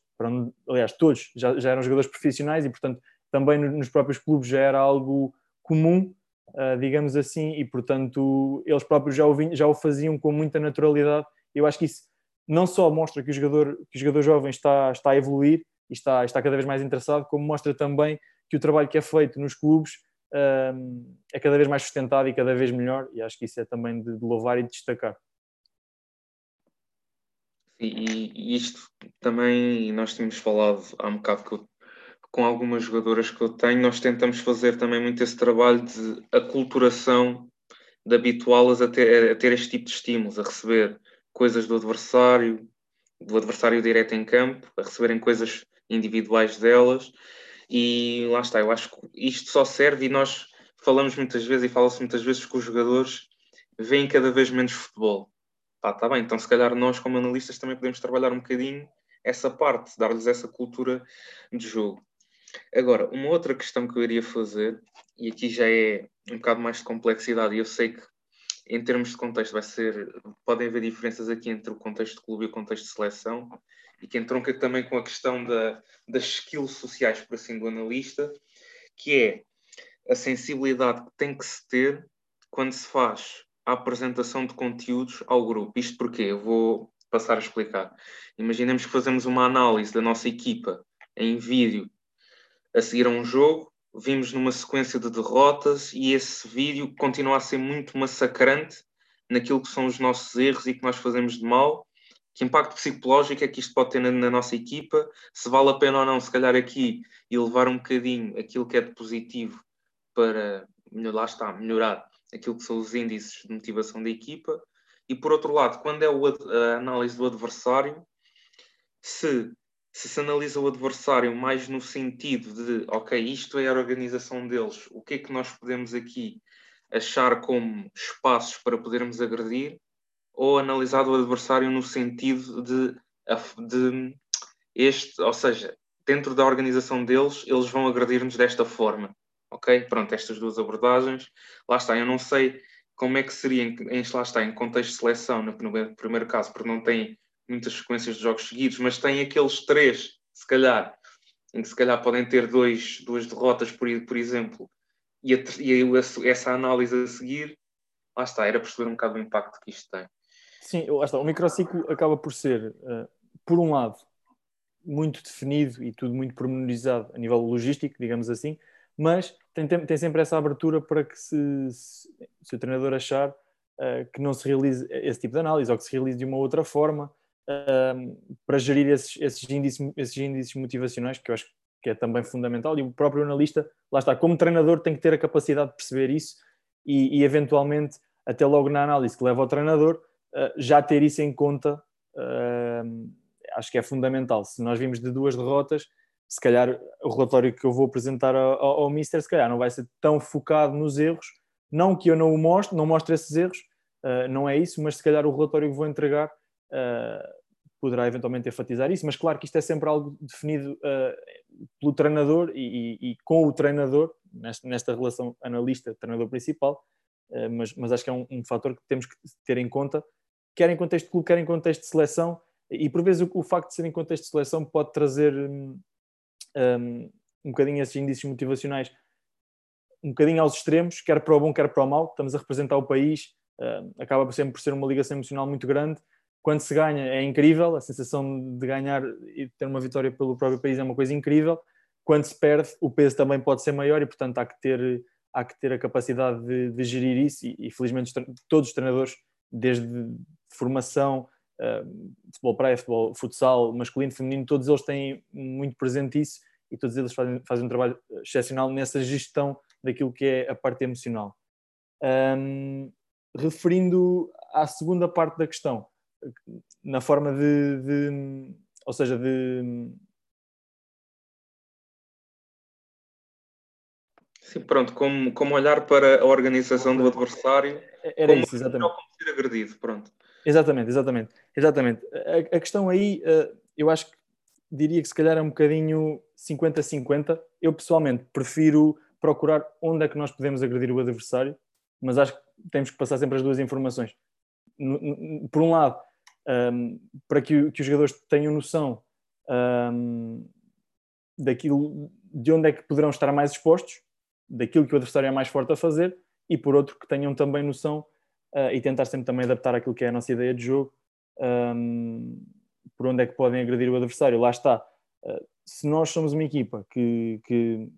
aliás, todos já, já eram jogadores profissionais e, portanto, também nos próprios clubes já era algo comum, uh, digamos assim, e, portanto, eles próprios já o, já o faziam com muita naturalidade. Eu acho que isso não só mostra que o jogador, que o jogador jovem está, está a evoluir e está, está cada vez mais interessado, como mostra também que o trabalho que é feito nos clubes um, é cada vez mais sustentado e cada vez melhor, e acho que isso é também de, de louvar e de destacar. E, isto também, nós tínhamos falado há um bocado eu, com algumas jogadoras que eu tenho, nós tentamos fazer também muito esse trabalho de aculturação, de habituá-las a ter, a ter este tipo de estímulos, a receber coisas do adversário, do adversário direto em campo, a receberem coisas individuais delas. E lá está, eu acho que isto só serve e nós falamos muitas vezes e fala-se muitas vezes que os jogadores veem cada vez menos futebol. Pá, tá bem, então se calhar nós como analistas também podemos trabalhar um bocadinho essa parte, dar-lhes essa cultura de jogo. Agora, uma outra questão que eu iria fazer, e aqui já é um bocado mais de complexidade, e eu sei que em termos de contexto, vai ser. Podem haver diferenças aqui entre o contexto de clube e o contexto de seleção, e que entronca também com a questão da, das skills sociais, por assim, do analista, que é a sensibilidade que tem que se ter quando se faz a apresentação de conteúdos ao grupo. Isto porque eu vou passar a explicar. Imaginemos que fazemos uma análise da nossa equipa em vídeo a seguir a um jogo vimos numa sequência de derrotas e esse vídeo continua a ser muito massacrante naquilo que são os nossos erros e que nós fazemos de mal. Que impacto psicológico é que isto pode ter na, na nossa equipa? Se vale a pena ou não, se calhar aqui, e levar um bocadinho aquilo que é de positivo para, lá está, melhorar aquilo que são os índices de motivação da equipa. E por outro lado, quando é a análise do adversário, se se se analisa o adversário mais no sentido de, ok, isto é a organização deles, o que é que nós podemos aqui achar como espaços para podermos agredir, ou analisar o adversário no sentido de, de este, ou seja, dentro da organização deles, eles vão agredir-nos desta forma. Ok? Pronto, estas duas abordagens. Lá está, eu não sei como é que seria, em, lá está, em contexto de seleção, no, no primeiro caso, porque não tem muitas sequências de jogos seguidos, mas tem aqueles três, se calhar, em que se calhar podem ter dois, duas derrotas, por, por exemplo, e, a, e essa análise a seguir, lá está, era perceber um bocado o impacto que isto tem. Sim, lá está, o microciclo acaba por ser, uh, por um lado, muito definido e tudo muito pormenorizado a nível logístico, digamos assim, mas tem, tem sempre essa abertura para que se, se, se o treinador achar uh, que não se realize esse tipo de análise ou que se realize de uma outra forma, para gerir esses, esses, índices, esses índices motivacionais, que eu acho que é também fundamental, e o próprio analista, lá está, como treinador, tem que ter a capacidade de perceber isso e, e eventualmente, até logo na análise que leva ao treinador, uh, já ter isso em conta, uh, acho que é fundamental. Se nós vimos de duas derrotas, se calhar o relatório que eu vou apresentar ao, ao, Mister, se calhar não vai ser tão focado nos erros, não que eu não o mostre, não mostre esses erros, uh, não é isso, mas se calhar o relatório que vou entregar uh, poderá eventualmente enfatizar isso, mas claro que isto é sempre algo definido uh, pelo treinador e, e, e, com o treinador, nesta, nesta relação analista-treinador principal, mas, mas acho que é um, um fator que temos que ter em conta, quer em contexto de clube, quer em contexto de seleção, e por vezes o, o facto de ser em contexto de seleção pode trazer um, um, um bocadinho esses índices motivacionais um bocadinho aos extremos, quer para o bom, quer para o mau, estamos a representar o país, acaba sempre por ser uma ligação emocional muito grande, quando se ganha é incrível, a sensação de ganhar e ter uma vitória pelo próprio país é uma coisa incrível. Quando se perde, o peso também pode ser maior e, portanto, há que ter, há que ter a capacidade de, de gerir isso. E, e, felizmente, todos os treinadores, desde formação, futebol praia, futebol futsal, masculino, feminino, todos eles têm muito presente isso e todos eles fazem, fazem um trabalho excepcional nessa gestão daquilo que é a parte emocional. Um, referindo à segunda parte da questão, na forma de, de ou seja, de Sim, pronto, como, como olhar para a organização do adversário, era como isso, exatamente. Como ser agredido, pronto. Exatamente, exatamente, exatamente. A, a, questão aí, eh, eu acho que diria que se calhar é um bocadinho 50-50. Eu pessoalmente prefiro procurar onde é que nós podemos agredir o adversário, mas acho que temos que passar sempre as duas informações. Por um lado, um, para que, que, os jogadores tenham noção um, daquilo, de onde é que poderão estar mais expostos, daquilo que o adversário é mais forte a fazer, e por outro, que tenham também noção uh, e tentar sempre também adaptar aquilo que é a nossa ideia de jogo, um, por onde é que podem agredir o adversário. Lá está. Uh, se nós somos uma equipa que, que,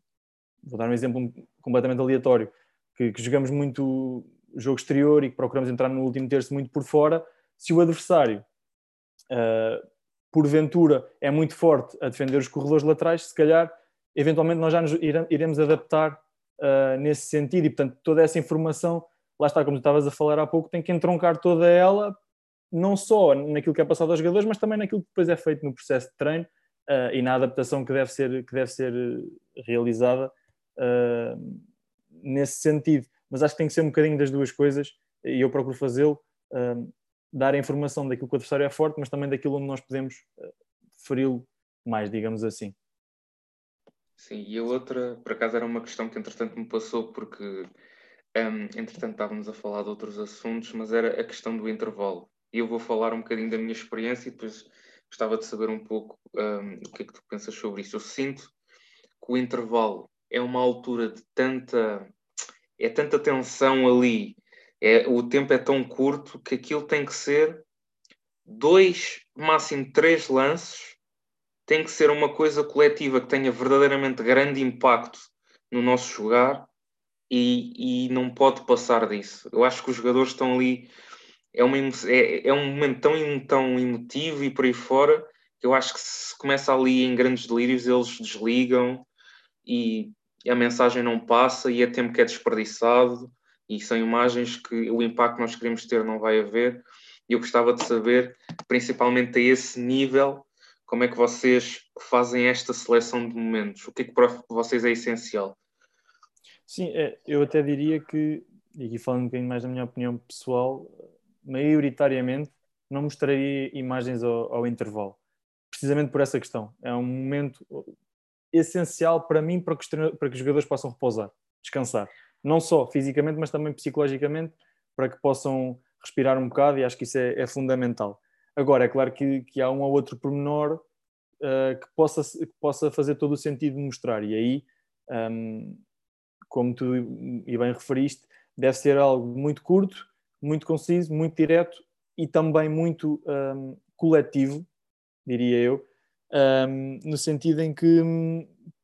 vou dar um exemplo completamente aleatório, que, que, jogamos muito jogo exterior e que procuramos entrar no último terço muito por fora, se o adversário, uh, porventura, é muito forte a defender os corredores laterais, se calhar, eventualmente nós já nos iremos adaptar uh, nesse sentido e, portanto, toda essa informação, lá está, como estavas a falar há pouco, tem que entroncar toda ela, não só naquilo que é passado aos jogadores, mas também naquilo que depois é feito no processo de treino uh, e na adaptação que deve ser, que deve ser realizada uh, nesse sentido. Mas acho que tem que ser um bocadinho das duas coisas e eu procuro fazê-lo. Uh, dar a informação daquilo que o adversário é forte, mas também daquilo onde nós podemos feri-lo mais, digamos assim. Sim, e a outra, por acaso, era uma questão que entretanto me passou, porque um, entretanto estávamos a falar de outros assuntos, mas era a questão do intervalo. E eu vou falar um bocadinho da minha experiência e depois gostava de saber um pouco um, o que é que tu pensas sobre isso. Eu sinto que o intervalo é uma altura de tanta. é tanta tensão ali, é, o tempo é tão curto que aquilo tem que ser dois, máximo três lances tem que ser uma coisa coletiva que tenha verdadeiramente grande impacto no nosso jogar e, e não pode passar disso. Eu acho que os jogadores estão ali, é, uma, é, é um momento tão, tão emotivo e por aí fora que eu acho que se começa ali em grandes delírios, eles desligam e a mensagem não passa e é tempo que é desperdiçado e são imagens que o impacto que nós queremos ter não vai haver. E eu gostava de saber, principalmente a esse nível, como é que vocês fazem esta seleção de momentos? O que é que para vocês é essencial? Sim, é, eu até diria que, e aqui falando um bocadinho mais da minha opinião pessoal, maioritariamente não mostraria imagens ao, ao intervalo, precisamente por essa questão. É um momento essencial para mim para que, os, para que os jogadores possam repousar, descansar. Não só fisicamente, mas também psicologicamente, para que possam respirar um bocado e acho que isso é, é fundamental. Agora, é claro que, que há um ou outro pormenor uh, que, possa, que possa fazer todo o sentido de mostrar, e aí, um, ehm, como tu e bem referiste, deve ser algo muito curto, muito conciso, muito direto e também muito um, coletivo, diria eu, um, no sentido em que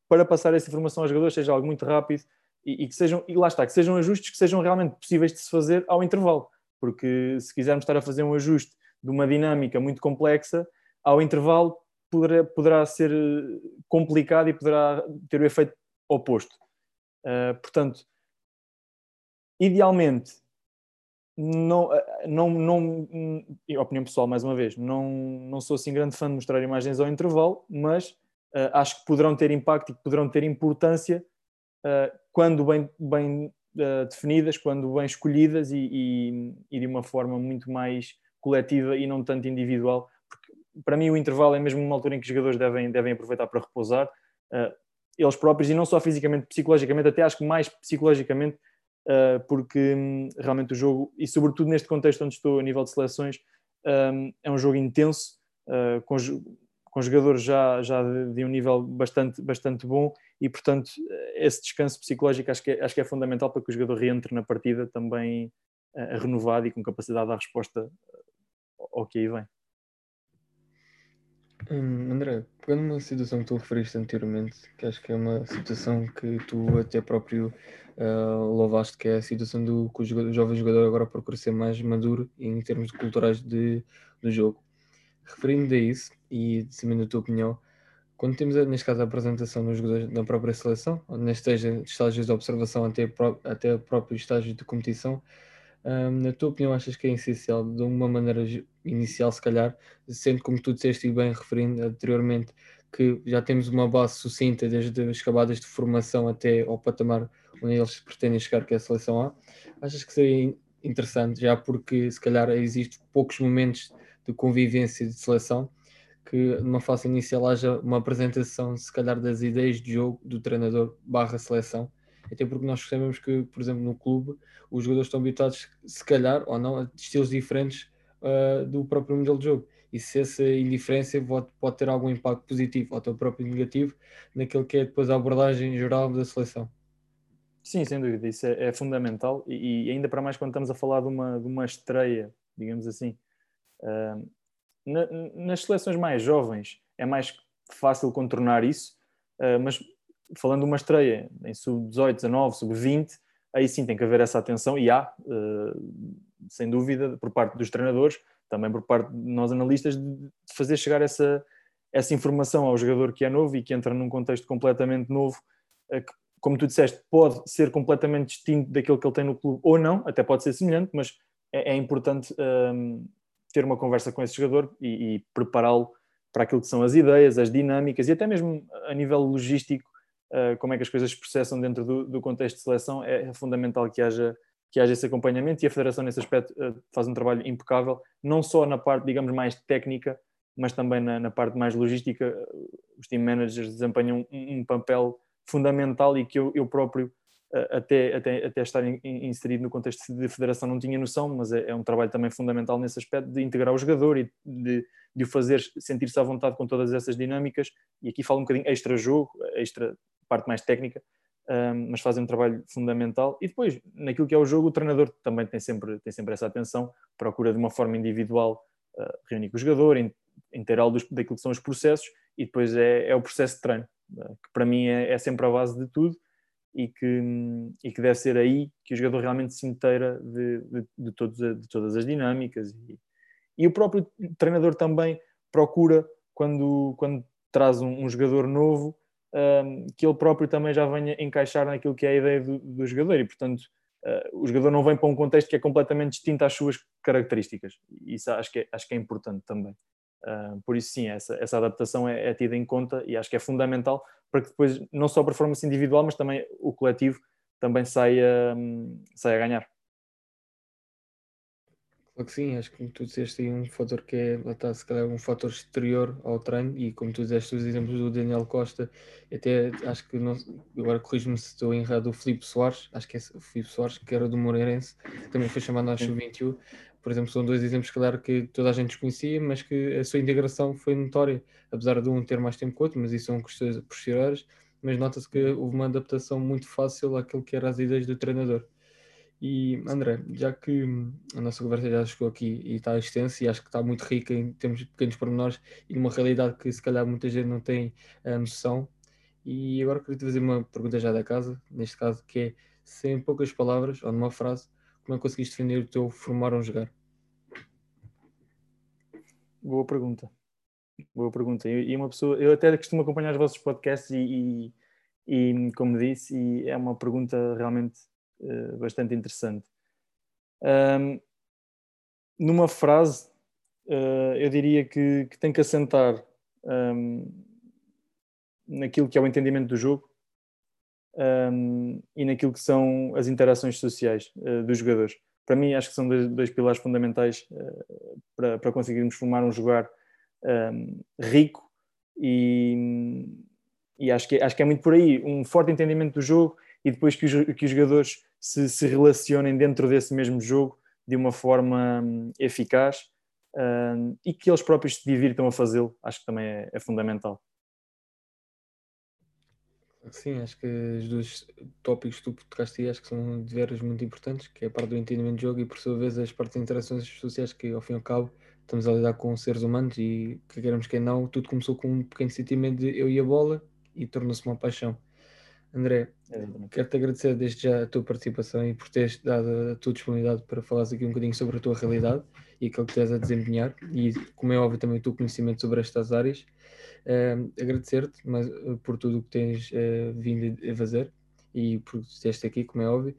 para passar essa informação aos jogadores seja algo muito rápido e, e, que sejam, e lá está, que sejam ajustes que sejam realmente possíveis de se fazer ao intervalo, porque se quisermos estar a fazer um ajuste de uma dinâmica muito complexa, ao intervalo poderá, poderá ser eh, complicado e poderá ter o efeito oposto. Uh, portanto, idealmente, não, eh, não, não, opinião pessoal mais uma vez, não, não sou assim grande fã de mostrar imagens ao intervalo, mas uh, acho que poderão ter impacto e poderão ter importância uh, quando bem, bem definidas, quando bem escolhidas e, e, e, de uma forma muito mais coletiva e não tanto individual, porque para mim o intervalo é mesmo uma altura em que os jogadores devem, devem aproveitar para repousar, uh, eles próprios, e não só fisicamente, psicologicamente, até acho que mais psicologicamente, uh, porque um, realmente o jogo, e sobretudo neste contexto onde estou a nível de seleções, um, é um jogo intenso, uh, com, com jogadores já, já de, de, um nível bastante, bastante bom e, portanto, esse descanso psicológico acho que é, acho que é fundamental para que o jogador reentre na partida também uh, renovado e com capacidade de dar resposta ao que aí vem. Hum, André, pegando uma situação que tu referiste anteriormente, que acho que é uma situação que tu até próprio uh, louvaste, que é a situação do que o, jogador, o jovem jogador agora procura ser mais maduro em termos culturais de, do jogo. Referindo a isso, e disseminando a tua opinião, quando temos, neste caso, a apresentação dos jogadores da própria seleção, ou nestes estágios de observação até, até o próprio estágio de competição, um, na tua opinião, achas que é essencial, de uma maneira inicial, se calhar, sendo como tu disseste e bem referindo anteriormente, que já temos uma base sucinta desde as camadas de formação até ao patamar onde eles pretendem chegar, que é a seleção A, achas que seria interessante, já porque se calhar existem poucos momentos de convivência de seleção, que numa fase inicial haja uma apresentação, se calhar, das ideias de jogo do treinador barra seleção. Até porque nós sabemos que, por exemplo, no clube, os jogadores estão habituados, se calhar, ou não, a estilos diferentes uh, do próprio modelo de jogo. E se essa indiferença pode, pode ter algum impacto positivo ou até próprio negativo naquilo que é depois a abordagem geral da seleção. Sim, sem dúvida, isso é, é fundamental e, e, ainda para mais quando estamos a falar de uma, de uma estreia, digamos assim. Uh, na, nas seleções mais jovens é mais fácil contornar isso, uh, mas falando de uma estreia em sub-18, 19, sub-20, aí sim tem que haver essa atenção e há, uh, sem dúvida, por parte dos treinadores, também por parte de nós analistas, de fazer chegar essa, essa informação ao jogador que é novo e que entra num contexto completamente novo, uh, que, como tu disseste, pode ser completamente distinto daquilo que ele tem no clube ou não, até pode ser semelhante, mas é, é importante ter uma conversa com esse jogador e, e prepará-lo para aquilo que são as ideias, as dinâmicas e até mesmo a nível logístico, como é que as coisas se processam dentro do, do, contexto de seleção, é fundamental que haja, que haja esse acompanhamento e a Federação, nesse aspecto, uh, faz um trabalho impecável, não só na parte, digamos, mais técnica, mas também na, na parte mais logística. Os team managers desempenham um, um papel fundamental e que eu, eu próprio até, até, até estar inserido no contexto de federação não tinha noção, mas é, é, um trabalho também fundamental nesse aspecto de integrar o jogador e de, de o fazer sentir-se à vontade com todas essas dinâmicas. E aqui falo um bocadinho extra-jogo, extra parte mais técnica, um, mas fazem um trabalho fundamental. E depois, naquilo que é o jogo, o treinador também tem sempre, tem sempre essa atenção, procura de uma forma individual uh, reunir com o jogador, inteirá-lo daquilo que são os processos, e depois é, é o processo de treino, uh, que para mim é, é sempre a base de tudo e que, e que deve ser aí que o jogador realmente se inteira de, de, de, todos, de todas as dinâmicas. E, e, o próprio treinador também procura, quando, quando traz um, um jogador novo, que ele próprio também já venha encaixar naquilo que é a ideia do, do jogador. E, portanto, uh, o jogador não vem para um contexto que é completamente distinto às suas características. Isso acho que é, acho que é importante também. Uh, por isso, sim, essa, essa adaptação é, é, tida em conta e acho que é fundamental para que depois, não só a performance individual, mas também o coletivo também saia, saia a ganhar. Claro que sim, acho que como tu disseste aí um fator que é, está, se calhar um fator exterior ao treino e como tu disseste os exemplos do Daniel Costa, até acho que, não, agora corrijo-me se estou errado, o Filipe Soares, acho que é o Filipe Soares, que era do Moreirense, também foi chamado na Sub-21, por exemplo, são dois exemplos, claro, que toda a gente desconhecia, mas que a sua integração foi notória, apesar de um ter mais tempo que o outro, mas isso são questões posteriores, mas nota-se que houve uma adaptação muito fácil àquilo que eram as ideias do treinador. E André, já que a nossa conversa já chegou aqui e está extensa e acho que está muito rica em termos de pequenos pormenores e numa realidade que se calhar muita gente não tem a noção, e agora queria te fazer uma pergunta já da casa, neste caso, que é se em poucas palavras ou numa frase que conseguiste defender o teu formar um jogar? Boa pergunta. Boa pergunta. E uma pessoa, eu até costumo acompanhar os vossos podcasts e, e, e como disse, e é uma pergunta realmente uh, bastante interessante. Um, numa frase, uh, eu diria que, que, tem que assentar um, naquilo que é o entendimento do jogo um, e naquilo que são as interações sociais uh, dos jogadores. Para mim, acho que são dois, dois pilares fundamentais uh, para, para conseguirmos formar um jogar um, rico e, e acho, que, acho que é muito por aí. Um forte entendimento do jogo e depois que os, que os jogadores se, se relacionem dentro desse mesmo jogo de uma forma um, eficaz e que eles próprios se divirtam a fazê-lo, acho que também é, é fundamental. Sim, acho que os dois tópicos que tu tocaste acho que são de veras muito importantes, que é a parte do entendimento de jogo e por sua vez as partes de interações sociais que ao fim e ao cabo estamos a lidar com seres humanos e que queremos que não, tudo começou com um pequeno sentimento de eu e a bola e tornou-se uma paixão. André, quero-te agradecer desde já a tua participação e por teres dado a tua disponibilidade para falares aqui um bocadinho sobre a tua realidade e aquilo que estás a desempenhar e, como é óbvio, também o teu conhecimento sobre estas áreas. Uh, Agradecer-te uh, por tudo o que tens uh, vindo a fazer e por estar aqui, como é óbvio.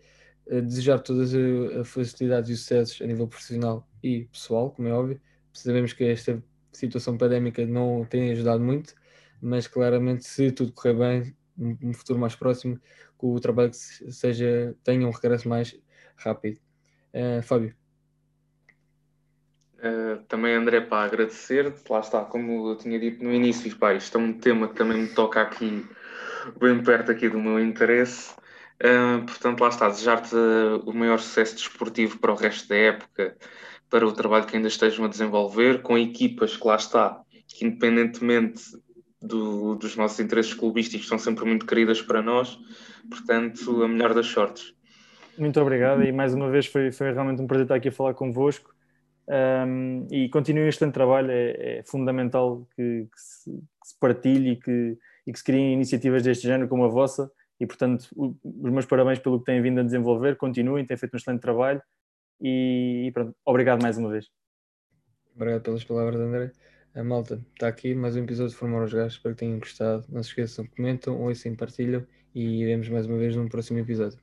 Uh, desejar todas as facilidades e sucessos a nível profissional e pessoal, como é óbvio. Sabemos que esta situação pandémica não tem ajudado muito, mas claramente, se tudo correr bem, um futuro mais próximo, que o trabalho seja, tenha um regresso mais rápido. Uh, Fábio. Uh, também, André, para agradecer, lá está, como eu tinha dito no início, pá, isto é um tema que também me toca aqui, bem perto aqui do meu interesse. Uh, portanto, lá está, desejar-te o maior sucesso desportivo para o resto da época, para o trabalho que ainda estejam a desenvolver, com equipas que lá está, que independentemente do, dos nossos interesses clubísticos são sempre muito queridas para nós, portanto, a melhor das sortes. Muito obrigado e mais uma vez foi, foi realmente um prazer estar aqui a falar convosco um, e continuem este trabalho, é, é fundamental que, que, se, que, se, partilhe e que, e que se criem iniciativas deste género como a vossa e portanto o, os meus parabéns pelo que têm vindo a desenvolver, continuem, têm feito um excelente trabalho e, e pronto, obrigado mais uma vez. Obrigado pelas palavras André. A malta, está aqui mais um episódio de Formar os Gajos, espero que tenham gostado. Não se esqueçam, comentam, ouçam, partilham e vemos mais uma vez num próximo episódio.